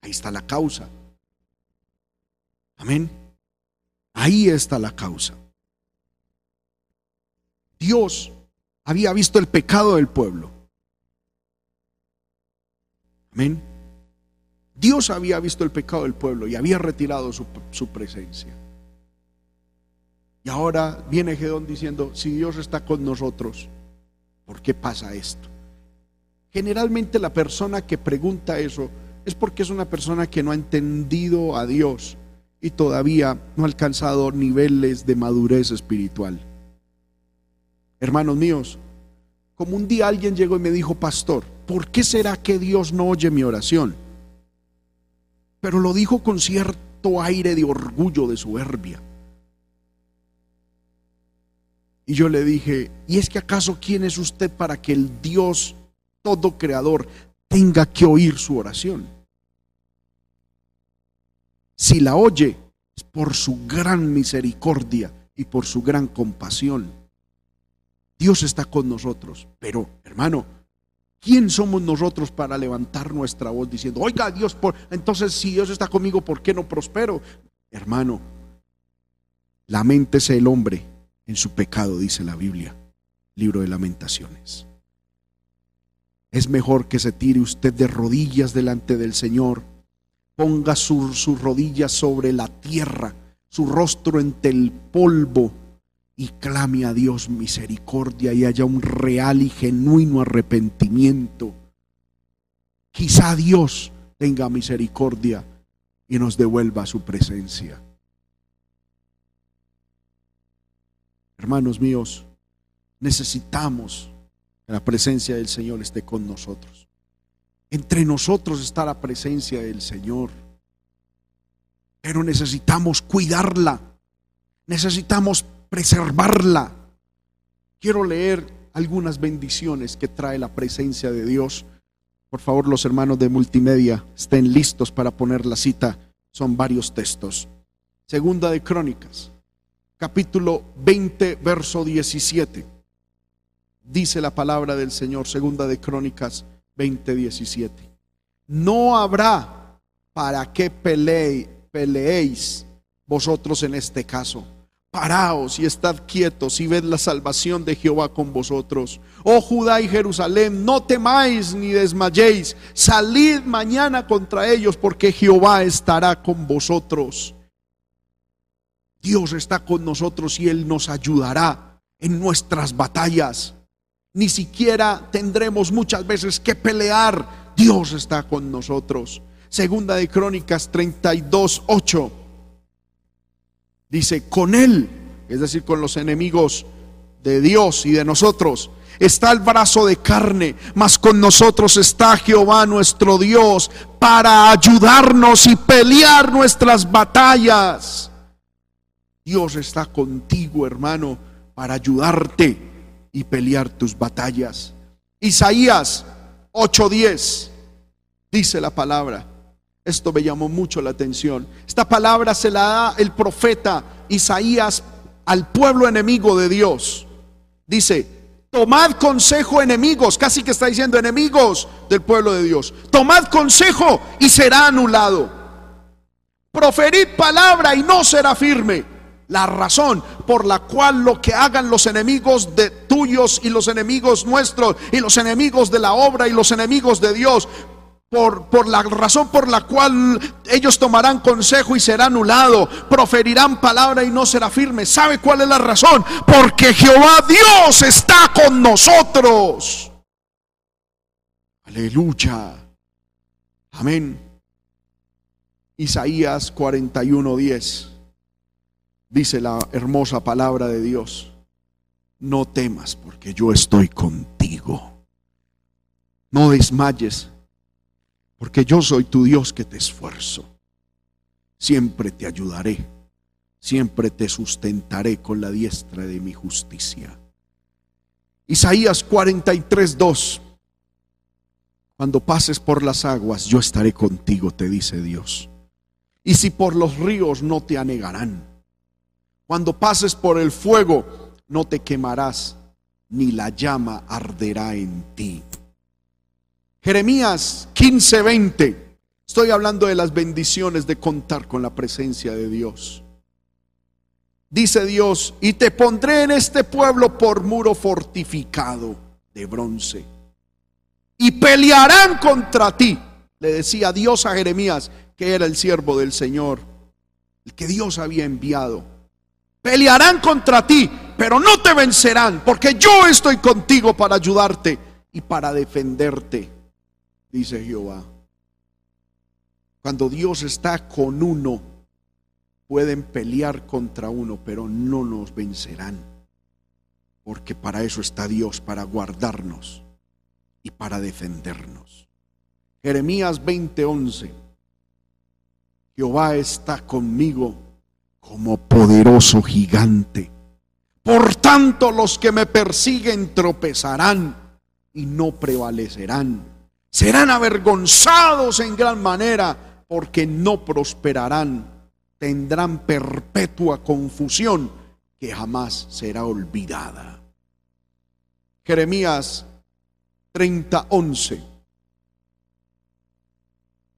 Ahí está la causa. Amén. Ahí está la causa. Dios había visto el pecado del pueblo. Amén. Dios había visto el pecado del pueblo y había retirado su, su presencia. Y ahora viene Gedón diciendo, si Dios está con nosotros, ¿por qué pasa esto? Generalmente la persona que pregunta eso es porque es una persona que no ha entendido a Dios y todavía no ha alcanzado niveles de madurez espiritual. Hermanos míos, como un día alguien llegó y me dijo, pastor, ¿por qué será que Dios no oye mi oración? Pero lo dijo con cierto aire de orgullo, de soberbia. Y yo le dije, ¿y es que acaso quién es usted para que el Dios todo creador tenga que oír su oración? Si la oye, es por su gran misericordia y por su gran compasión. Dios está con nosotros, pero hermano, ¿quién somos nosotros para levantar nuestra voz diciendo, oiga Dios, por... entonces si Dios está conmigo, ¿por qué no prospero? Hermano, lamentese el hombre en su pecado, dice la Biblia, libro de lamentaciones. Es mejor que se tire usted de rodillas delante del Señor ponga sus rodillas sobre la tierra, su rostro entre el polvo y clame a Dios misericordia y haya un real y genuino arrepentimiento. Quizá Dios tenga misericordia y nos devuelva su presencia. Hermanos míos, necesitamos que la presencia del Señor esté con nosotros. Entre nosotros está la presencia del Señor. Pero necesitamos cuidarla. Necesitamos preservarla. Quiero leer algunas bendiciones que trae la presencia de Dios. Por favor, los hermanos de multimedia estén listos para poner la cita. Son varios textos. Segunda de Crónicas, capítulo 20, verso 17. Dice la palabra del Señor, segunda de Crónicas 20, 17. No habrá para qué peleéis vosotros en este caso Paraos y estad quietos y ved la salvación de Jehová con vosotros. Oh Judá y Jerusalén, no temáis ni desmayéis. Salid mañana contra ellos porque Jehová estará con vosotros. Dios está con nosotros y Él nos ayudará en nuestras batallas. Ni siquiera tendremos muchas veces que pelear. Dios está con nosotros. Segunda de Crónicas 32, 8 Dice, con Él, es decir, con los enemigos de Dios y de nosotros, está el brazo de carne, mas con nosotros está Jehová nuestro Dios para ayudarnos y pelear nuestras batallas. Dios está contigo, hermano, para ayudarte y pelear tus batallas. Isaías 8:10 dice la palabra. Esto me llamó mucho la atención. Esta palabra se la da el profeta Isaías al pueblo enemigo de Dios. Dice, tomad consejo enemigos, casi que está diciendo enemigos del pueblo de Dios. Tomad consejo y será anulado. Proferid palabra y no será firme. La razón por la cual lo que hagan los enemigos de tuyos y los enemigos nuestros y los enemigos de la obra y los enemigos de Dios por, la razón por la cual ellos tomarán consejo y será anulado, proferirán palabra y no será firme. ¿Sabe cuál es la razón? Porque Jehová Dios está con nosotros. Aleluya. Amén. Isaías 41:10 dice la hermosa palabra de Dios. No temas porque yo estoy contigo. No desmayes porque yo soy tu Dios que te esfuerzo. Siempre te ayudaré, siempre te sustentaré con la diestra de mi justicia. Isaías 43, 2. Cuando pases por las aguas, yo estaré contigo, te dice Dios. Y si por los ríos no te anegarán. Cuando pases por el fuego, no te quemarás, ni la llama arderá en ti. Jeremías 15:20. Estoy hablando de las bendiciones de contar con la presencia de Dios. Dice Dios, y te pondré en este pueblo por muro fortificado de bronce. Y pelearán contra ti. Le decía Dios a Jeremías, que era el siervo del Señor, el que Dios había enviado. Pelearán contra ti, pero no te vencerán, porque yo estoy contigo para ayudarte y para defenderte dice Jehová. Cuando Dios está con uno, pueden pelear contra uno, pero no nos vencerán. Porque para eso está Dios, para guardarnos y para defendernos. Jeremías 20:11. Jehová está conmigo como poderoso gigante. Por tanto, los que me persiguen tropezarán y no prevalecerán serán avergonzados en gran manera porque no prosperarán, tendrán perpetua confusión que jamás será olvidada. Jeremías 30:11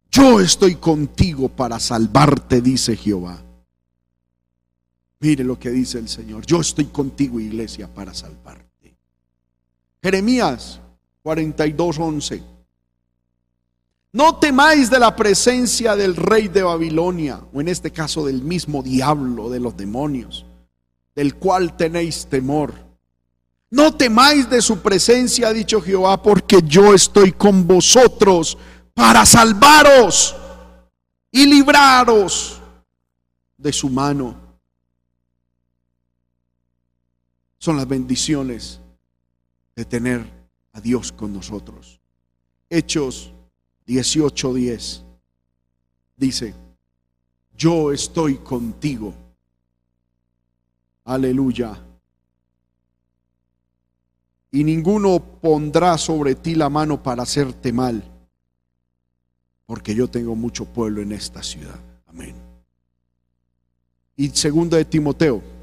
Yo estoy contigo para salvarte, dice Jehová. Mire lo que dice el Señor. Yo estoy contigo, iglesia, para salvarte. Jeremías 42:11 no temáis de la presencia del rey de Babilonia, o en este caso del mismo diablo de los demonios, del cual tenéis temor. No temáis de su presencia, ha dicho Jehová, porque yo estoy con vosotros para salvaros y libraros de su mano. Son las bendiciones de tener a Dios con nosotros. Hechos 18:10 dice, yo estoy contigo. Aleluya. Y ninguno pondrá sobre ti la mano para hacerte mal, porque yo tengo mucho pueblo en esta ciudad. Amén. Y segunda de Timoteo,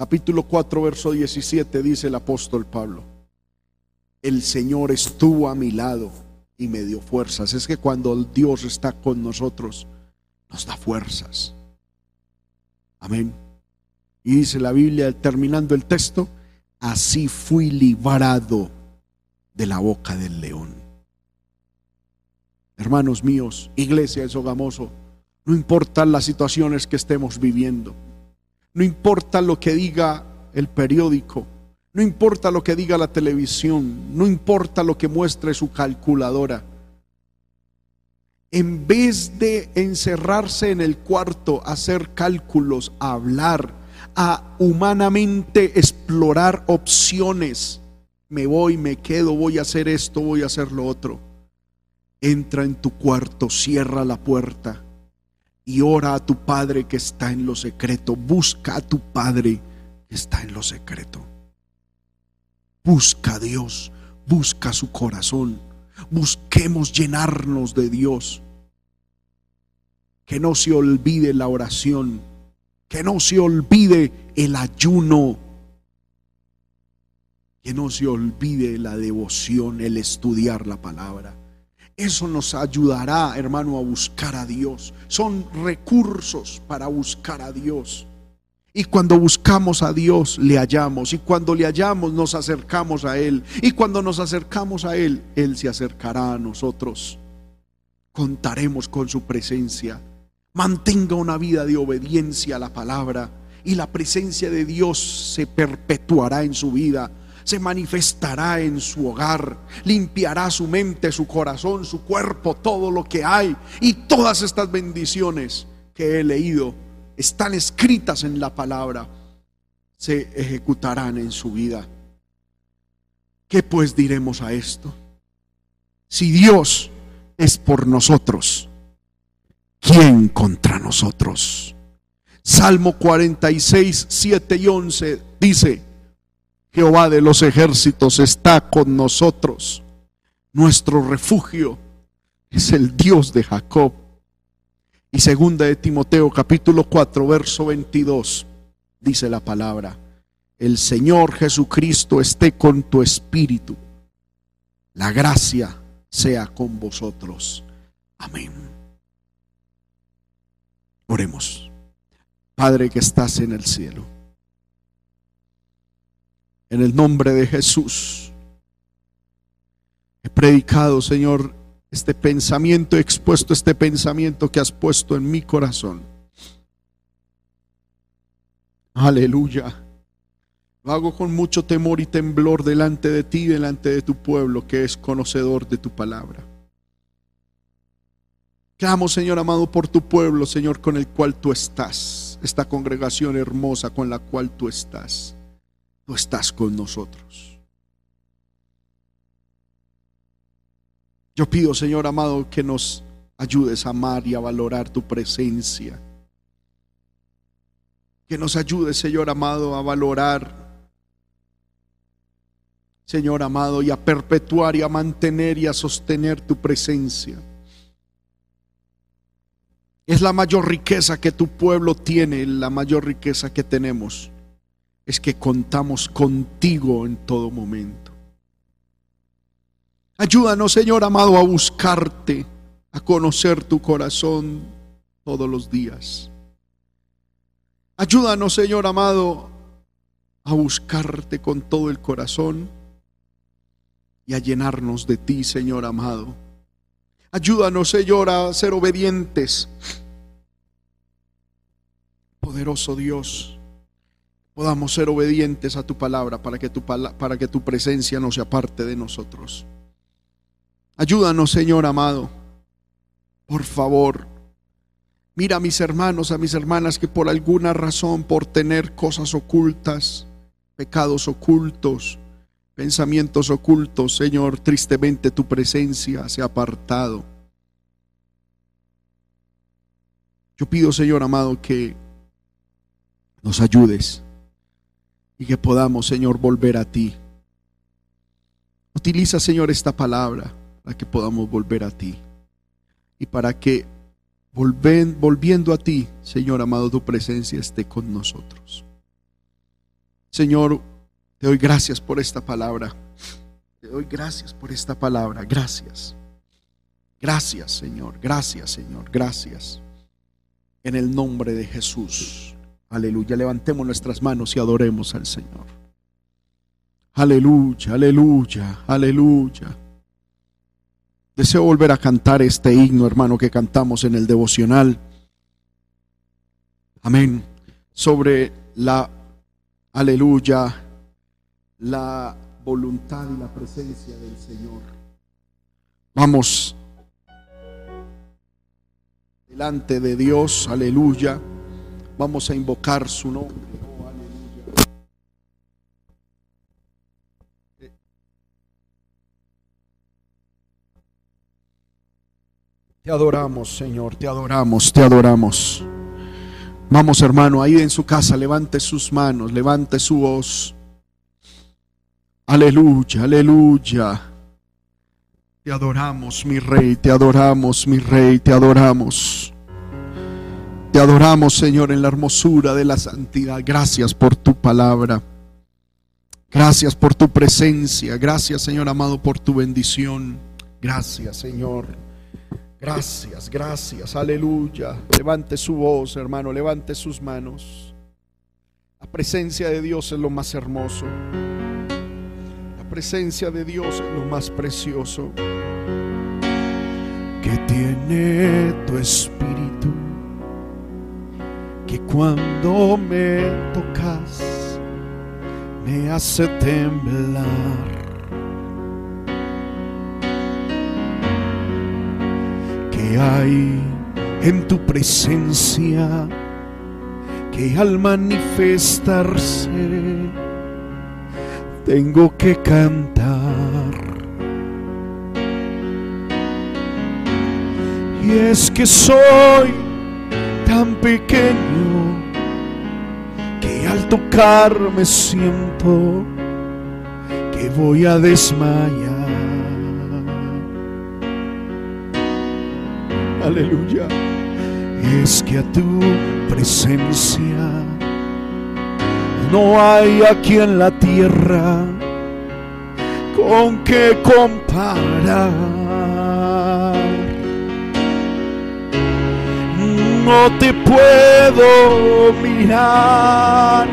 capítulo 4, verso 17, dice el apóstol Pablo, el Señor estuvo a mi lado y me dio fuerzas. Es que cuando Dios está con nosotros, nos da fuerzas. Amén. Y dice la Biblia, terminando el texto, así fui librado de la boca del león. Hermanos míos, iglesia de Sogamoso, no importa las situaciones que estemos viviendo, no importa lo que diga el periódico, no importa lo que diga la televisión, no importa lo que muestre su calculadora. En vez de encerrarse en el cuarto, hacer cálculos, a hablar, a humanamente explorar opciones, me voy, me quedo, voy a hacer esto, voy a hacer lo otro. Entra en tu cuarto, cierra la puerta y ora a tu Padre que está en lo secreto. Busca a tu Padre que está en lo secreto. Busca a Dios, busca su corazón. Busquemos llenarnos de Dios. Que no se olvide la oración, que no se olvide el ayuno, que no se olvide la devoción, el estudiar la palabra. Eso nos ayudará, hermano, a buscar a Dios. Son recursos para buscar a Dios. Y cuando buscamos a Dios, le hallamos. Y cuando le hallamos, nos acercamos a Él. Y cuando nos acercamos a Él, Él se acercará a nosotros. Contaremos con su presencia. Mantenga una vida de obediencia a la palabra. Y la presencia de Dios se perpetuará en su vida. Se manifestará en su hogar. Limpiará su mente, su corazón, su cuerpo, todo lo que hay. Y todas estas bendiciones que he leído están escritas en la palabra, se ejecutarán en su vida. ¿Qué pues diremos a esto? Si Dios es por nosotros, ¿quién contra nosotros? Salmo 46, 7 y 11 dice, Jehová de los ejércitos está con nosotros. Nuestro refugio es el Dios de Jacob. Y segunda de Timoteo capítulo 4 verso 22 dice la palabra, el Señor Jesucristo esté con tu espíritu. La gracia sea con vosotros. Amén. Oremos. Padre que estás en el cielo. En el nombre de Jesús. He predicado, Señor, este pensamiento, he expuesto este pensamiento que has puesto en mi corazón. Aleluya. Lo hago con mucho temor y temblor delante de ti, delante de tu pueblo que es conocedor de tu palabra. Clamo, Señor amado, por tu pueblo, Señor, con el cual tú estás, esta congregación hermosa con la cual tú estás. Tú estás con nosotros. Yo pido, Señor amado, que nos ayudes a amar y a valorar tu presencia. Que nos ayudes, Señor amado, a valorar, Señor amado, y a perpetuar y a mantener y a sostener tu presencia. Es la mayor riqueza que tu pueblo tiene, la mayor riqueza que tenemos. Es que contamos contigo en todo momento. Ayúdanos, Señor amado, a buscarte, a conocer tu corazón todos los días. Ayúdanos, Señor amado, a buscarte con todo el corazón y a llenarnos de ti, Señor amado. Ayúdanos, Señor, a ser obedientes. Poderoso Dios, podamos ser obedientes a tu palabra para que tu, para que tu presencia no se aparte de nosotros. Ayúdanos, Señor amado. Por favor. Mira a mis hermanos, a mis hermanas que por alguna razón, por tener cosas ocultas, pecados ocultos, pensamientos ocultos, Señor, tristemente tu presencia se ha apartado. Yo pido, Señor amado, que nos ayudes y que podamos, Señor, volver a ti. Utiliza, Señor, esta palabra para que podamos volver a ti y para que volviendo a ti, Señor amado, tu presencia esté con nosotros. Señor, te doy gracias por esta palabra. Te doy gracias por esta palabra. Gracias. Gracias, Señor. Gracias, Señor. Gracias. En el nombre de Jesús. Aleluya. Levantemos nuestras manos y adoremos al Señor. Aleluya, aleluya, aleluya. Deseo volver a cantar este himno, hermano, que cantamos en el devocional. Amén. Sobre la, aleluya, la voluntad y la presencia del Señor. Vamos delante de Dios, aleluya. Vamos a invocar su nombre. Te adoramos, Señor, te adoramos, te adoramos. Vamos, hermano, ahí en su casa, levante sus manos, levante su voz. Aleluya, aleluya. Te adoramos, mi rey, te adoramos, mi rey, te adoramos. Te adoramos, Señor, en la hermosura de la santidad. Gracias por tu palabra. Gracias por tu presencia. Gracias, Señor amado, por tu bendición. Gracias, Señor. Gracias, gracias, aleluya. Levante su voz, hermano, levante sus manos. La presencia de Dios es lo más hermoso. La presencia de Dios es lo más precioso. Que tiene tu espíritu, que cuando me tocas me hace temblar hay en tu presencia que al manifestarse tengo que cantar. Y es que soy tan pequeño que al tocar me siento que voy a desmayar. aleluya, es que a tu presencia no hay aquí en la tierra con que comparar. No te puedo mirar,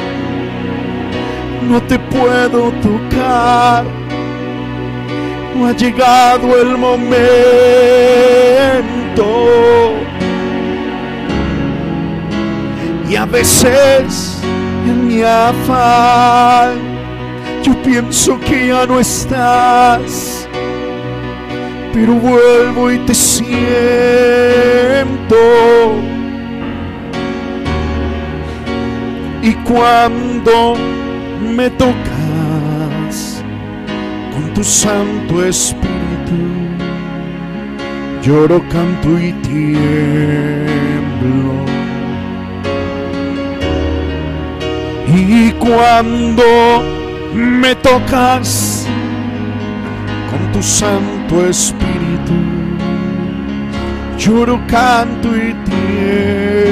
no te puedo tocar no ha llegado el momento. Y a veces en mi afán yo pienso que ya no estás, pero vuelvo y te siento. Y cuando me toca tu Santo Espíritu, lloro, canto y tiemblo. Y cuando me tocas con tu Santo Espíritu, lloro, canto y tiemblo.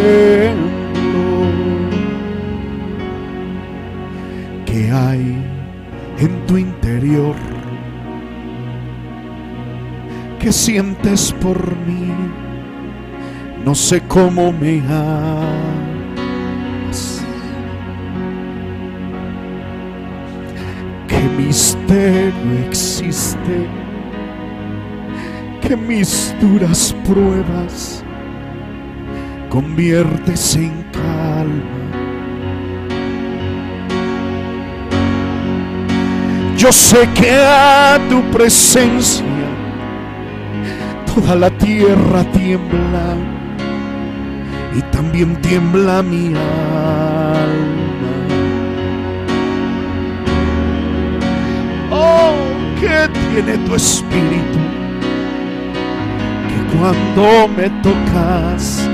En tu interior? que sientes por mí, no sé cómo me amas. Qué misterio existe, que mis duras pruebas conviertes en calma. Yo sé que a tu presencia toda la tierra tiembla y también tiembla mi alma. tiene tu espíritu, que cuando me tocas,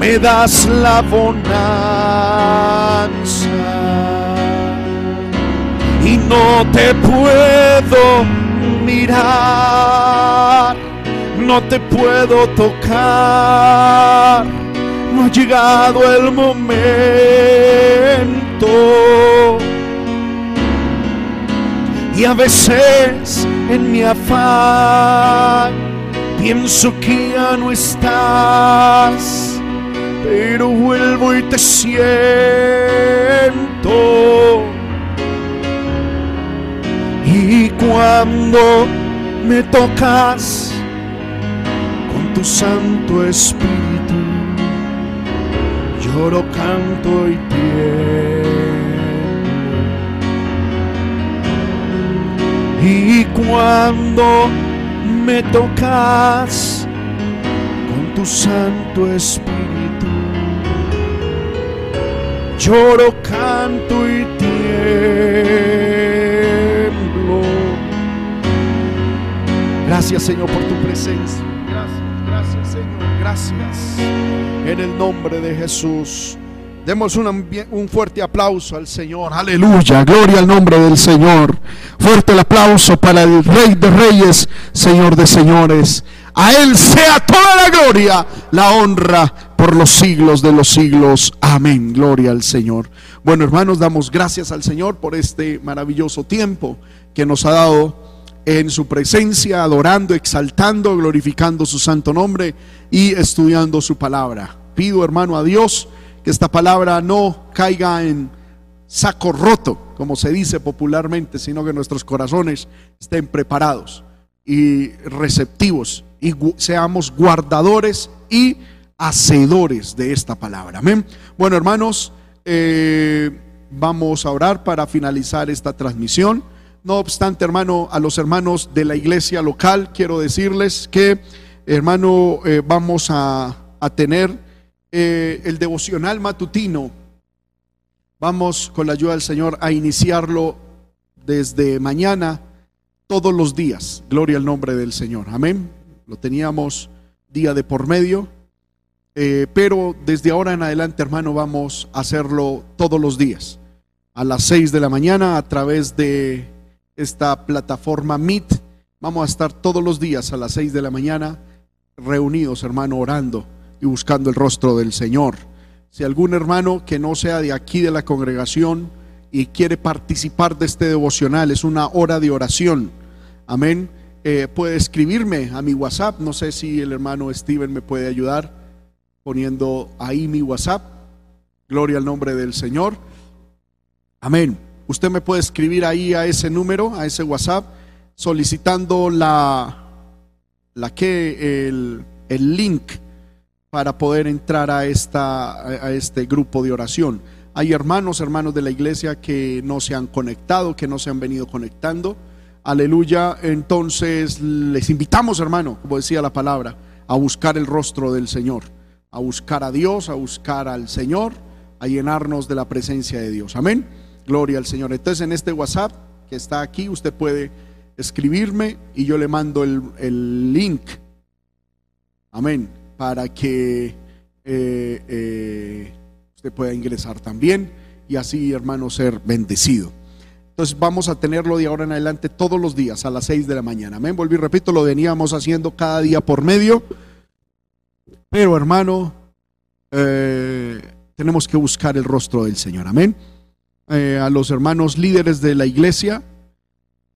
me das la bonanza y no te puedo mirar, no te puedo tocar, no ha llegado el momento. Y a veces en mi afán pienso que ya no estás, pero vuelvo y te siento y cuando me tocas con tu Santo Espíritu, lloro, canto y tiemblo. Y cuando me tocas con tu Santo Espíritu, lloro, canto y tiemblo. Gracias Señor por tu presencia. Gracias, gracias Señor. Gracias. En el nombre de Jesús. Demos un fuerte aplauso al Señor. Aleluya. Gloria al nombre del Señor. Fuerte el aplauso para el Rey de Reyes, Señor de Señores. A Él sea toda la gloria, la honra por los siglos de los siglos. Amén. Gloria al Señor. Bueno, hermanos, damos gracias al Señor por este maravilloso tiempo que nos ha dado en su presencia, adorando, exaltando, glorificando su santo nombre y estudiando su palabra. Pido, hermano, a Dios que esta palabra no caiga en saco roto, como se dice popularmente, sino que nuestros corazones estén preparados y receptivos y seamos guardadores y hacedores de esta palabra. Amén. Bueno, hermanos, eh, vamos a orar para finalizar esta transmisión. No obstante, hermano, a los hermanos de la iglesia local, quiero decirles que, hermano, eh, vamos a, tener eh, el devocional matutino. Vamos, con la ayuda del Señor, a iniciarlo desde mañana, todos los días. Gloria al nombre del Señor. Amén. Lo teníamos día de por medio. Eh, pero desde ahora en adelante, hermano, vamos a hacerlo todos los días. A las seis de la mañana a través de esta plataforma Meet. Vamos a estar todos los días a las 6 de la mañana reunidos, hermano, orando y buscando el rostro del Señor. Si algún hermano que no sea de aquí de la congregación y quiere participar de este devocional, es una hora de oración. Amén. Eh, puede escribirme a mi WhatsApp. No sé si el hermano Steven me puede ayudar poniendo ahí mi WhatsApp. Gloria al nombre del Señor. Amén. Usted me puede escribir ahí a ese número, a ese WhatsApp, solicitando la, la el, el link para poder entrar a, esta, a este grupo de oración. Hay hermanos, hermanos de la iglesia que no se han conectado, que no se han venido conectando. Aleluya. Entonces les invitamos, hermano, como decía la palabra, a buscar el rostro del Señor, a buscar a Dios, a buscar al Señor, a llenarnos de la presencia de Dios. Amén. Gloria al Señor. Entonces en este WhatsApp que está aquí, usted puede escribirme y yo le mando el, link. Amén. Para que eh, eh, usted pueda ingresar también y así, hermano, ser bendecido. Entonces vamos a tenerlo de ahora en adelante todos los días a las 6 de la mañana. Amén. Volví, repito, lo veníamos haciendo cada día por medio. Pero, hermano, eh, tenemos que buscar el rostro del Señor. Amén. Eh, a los hermanos líderes de la iglesia,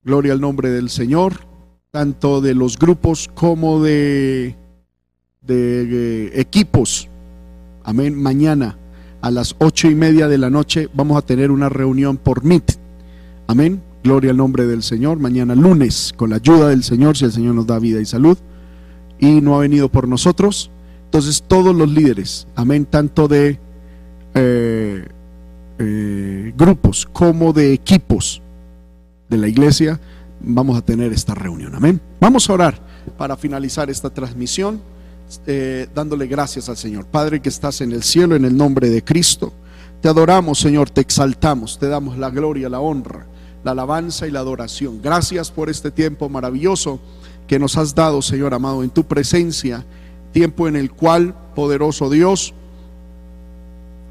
gloria al nombre del Señor, tanto de los grupos como de, de eh, equipos. Amén. Mañana a las ocho y media de la noche vamos a tener una reunión por Meet. Amén. Gloria al nombre del Señor. Mañana lunes, con la ayuda del Señor, si el Señor nos da vida y salud, y no ha venido por nosotros. Entonces todos los líderes, amén, tanto de eh, eh, grupos como de equipos de la iglesia, vamos a tener esta reunión. Amén. Vamos a orar para finalizar esta transmisión, eh, dándole gracias al Señor. Padre que estás en el cielo, en el nombre de Cristo. Te adoramos, Señor, te exaltamos, te damos la gloria, la honra, la alabanza y la adoración. Gracias por este tiempo maravilloso que nos has dado, Señor amado, en tu presencia, tiempo en el cual, poderoso Dios,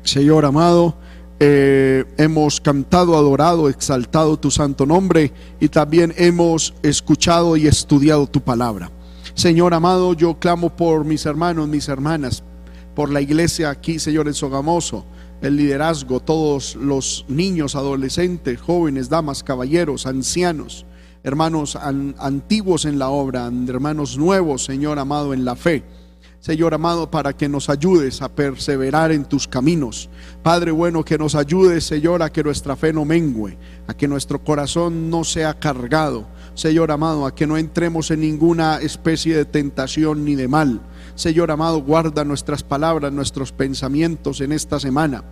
Señor amado, eh, hemos cantado, adorado, exaltado tu santo nombre y también hemos escuchado y estudiado tu palabra. Señor amado, yo clamo por mis hermanos, mis hermanas, por la iglesia aquí, Señor, en el liderazgo, todos los niños, adolescentes, jóvenes, damas, caballeros, ancianos, hermanos antiguos en la obra, hermanos nuevos, Señor amado, en la fe. Señor amado, para que nos ayudes a perseverar en tus caminos. Padre bueno, que nos ayudes, Señor, a que nuestra fe no mengüe, a que nuestro corazón no sea cargado. Señor amado, a que no entremos en ninguna especie de tentación ni de mal. Señor amado, guarda nuestras palabras, nuestros pensamientos en esta semana.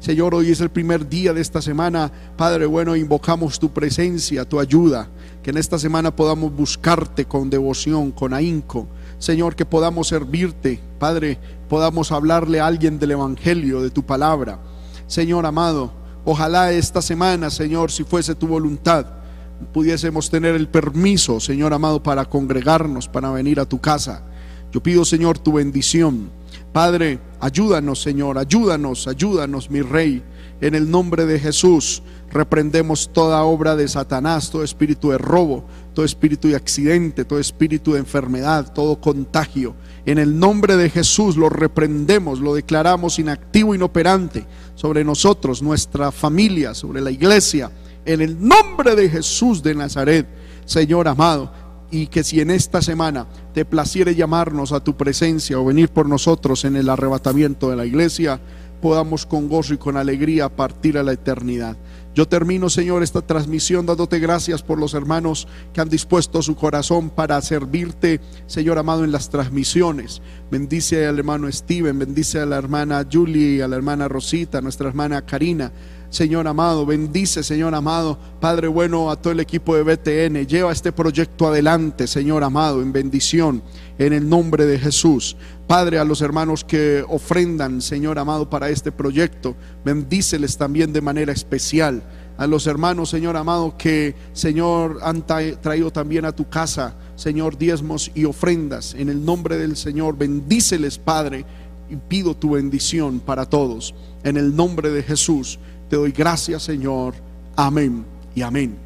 Señor, hoy es el primer día de esta semana. Padre bueno, invocamos tu presencia, tu ayuda. Que en esta semana podamos buscarte con devoción, con ahínco. Señor, que podamos servirte. Padre, podamos hablarle a alguien del Evangelio, de tu palabra. Señor amado, ojalá esta semana, Señor, si fuese tu voluntad, pudiésemos tener el permiso, Señor amado, para congregarnos, para venir a tu casa. Yo pido, Señor, tu bendición. Padre, ayúdanos, Señor, ayúdanos, ayúdanos, mi Rey. En el nombre de Jesús, reprendemos toda obra de Satanás, todo espíritu de robo, todo espíritu de accidente, todo espíritu de enfermedad, todo contagio. En el nombre de Jesús lo reprendemos, lo declaramos inactivo, inoperante sobre nosotros, nuestra familia, sobre la iglesia. En el nombre de Jesús de Nazaret, Señor amado, y que si en esta semana te placiere llamarnos a tu presencia o venir por nosotros en el arrebatamiento de la iglesia, podamos con gozo y con alegría partir a la eternidad. Yo termino, Señor, esta transmisión dándote gracias por los hermanos que han dispuesto su corazón para servirte, Señor amado, en las transmisiones. Bendice al hermano Steven, bendice a la hermana Julie, a la hermana Rosita, a nuestra hermana Karina. Señor amado. Bendice, Señor amado. Padre bueno, a todo el equipo de BTN. Lleva este proyecto adelante, Señor amado, en bendición, en el nombre de Jesús. Padre, a los hermanos que ofrendan, Señor amado, para este proyecto, bendíceles también de manera especial. A los hermanos, Señor amado, que, Señor, han traído también a tu casa, Señor, diezmos y ofrendas. En el nombre del Señor, bendíceles, Padre, y pido tu bendición para todos. En el nombre de Jesús. Te doy gracias, Señor. Amén y amén.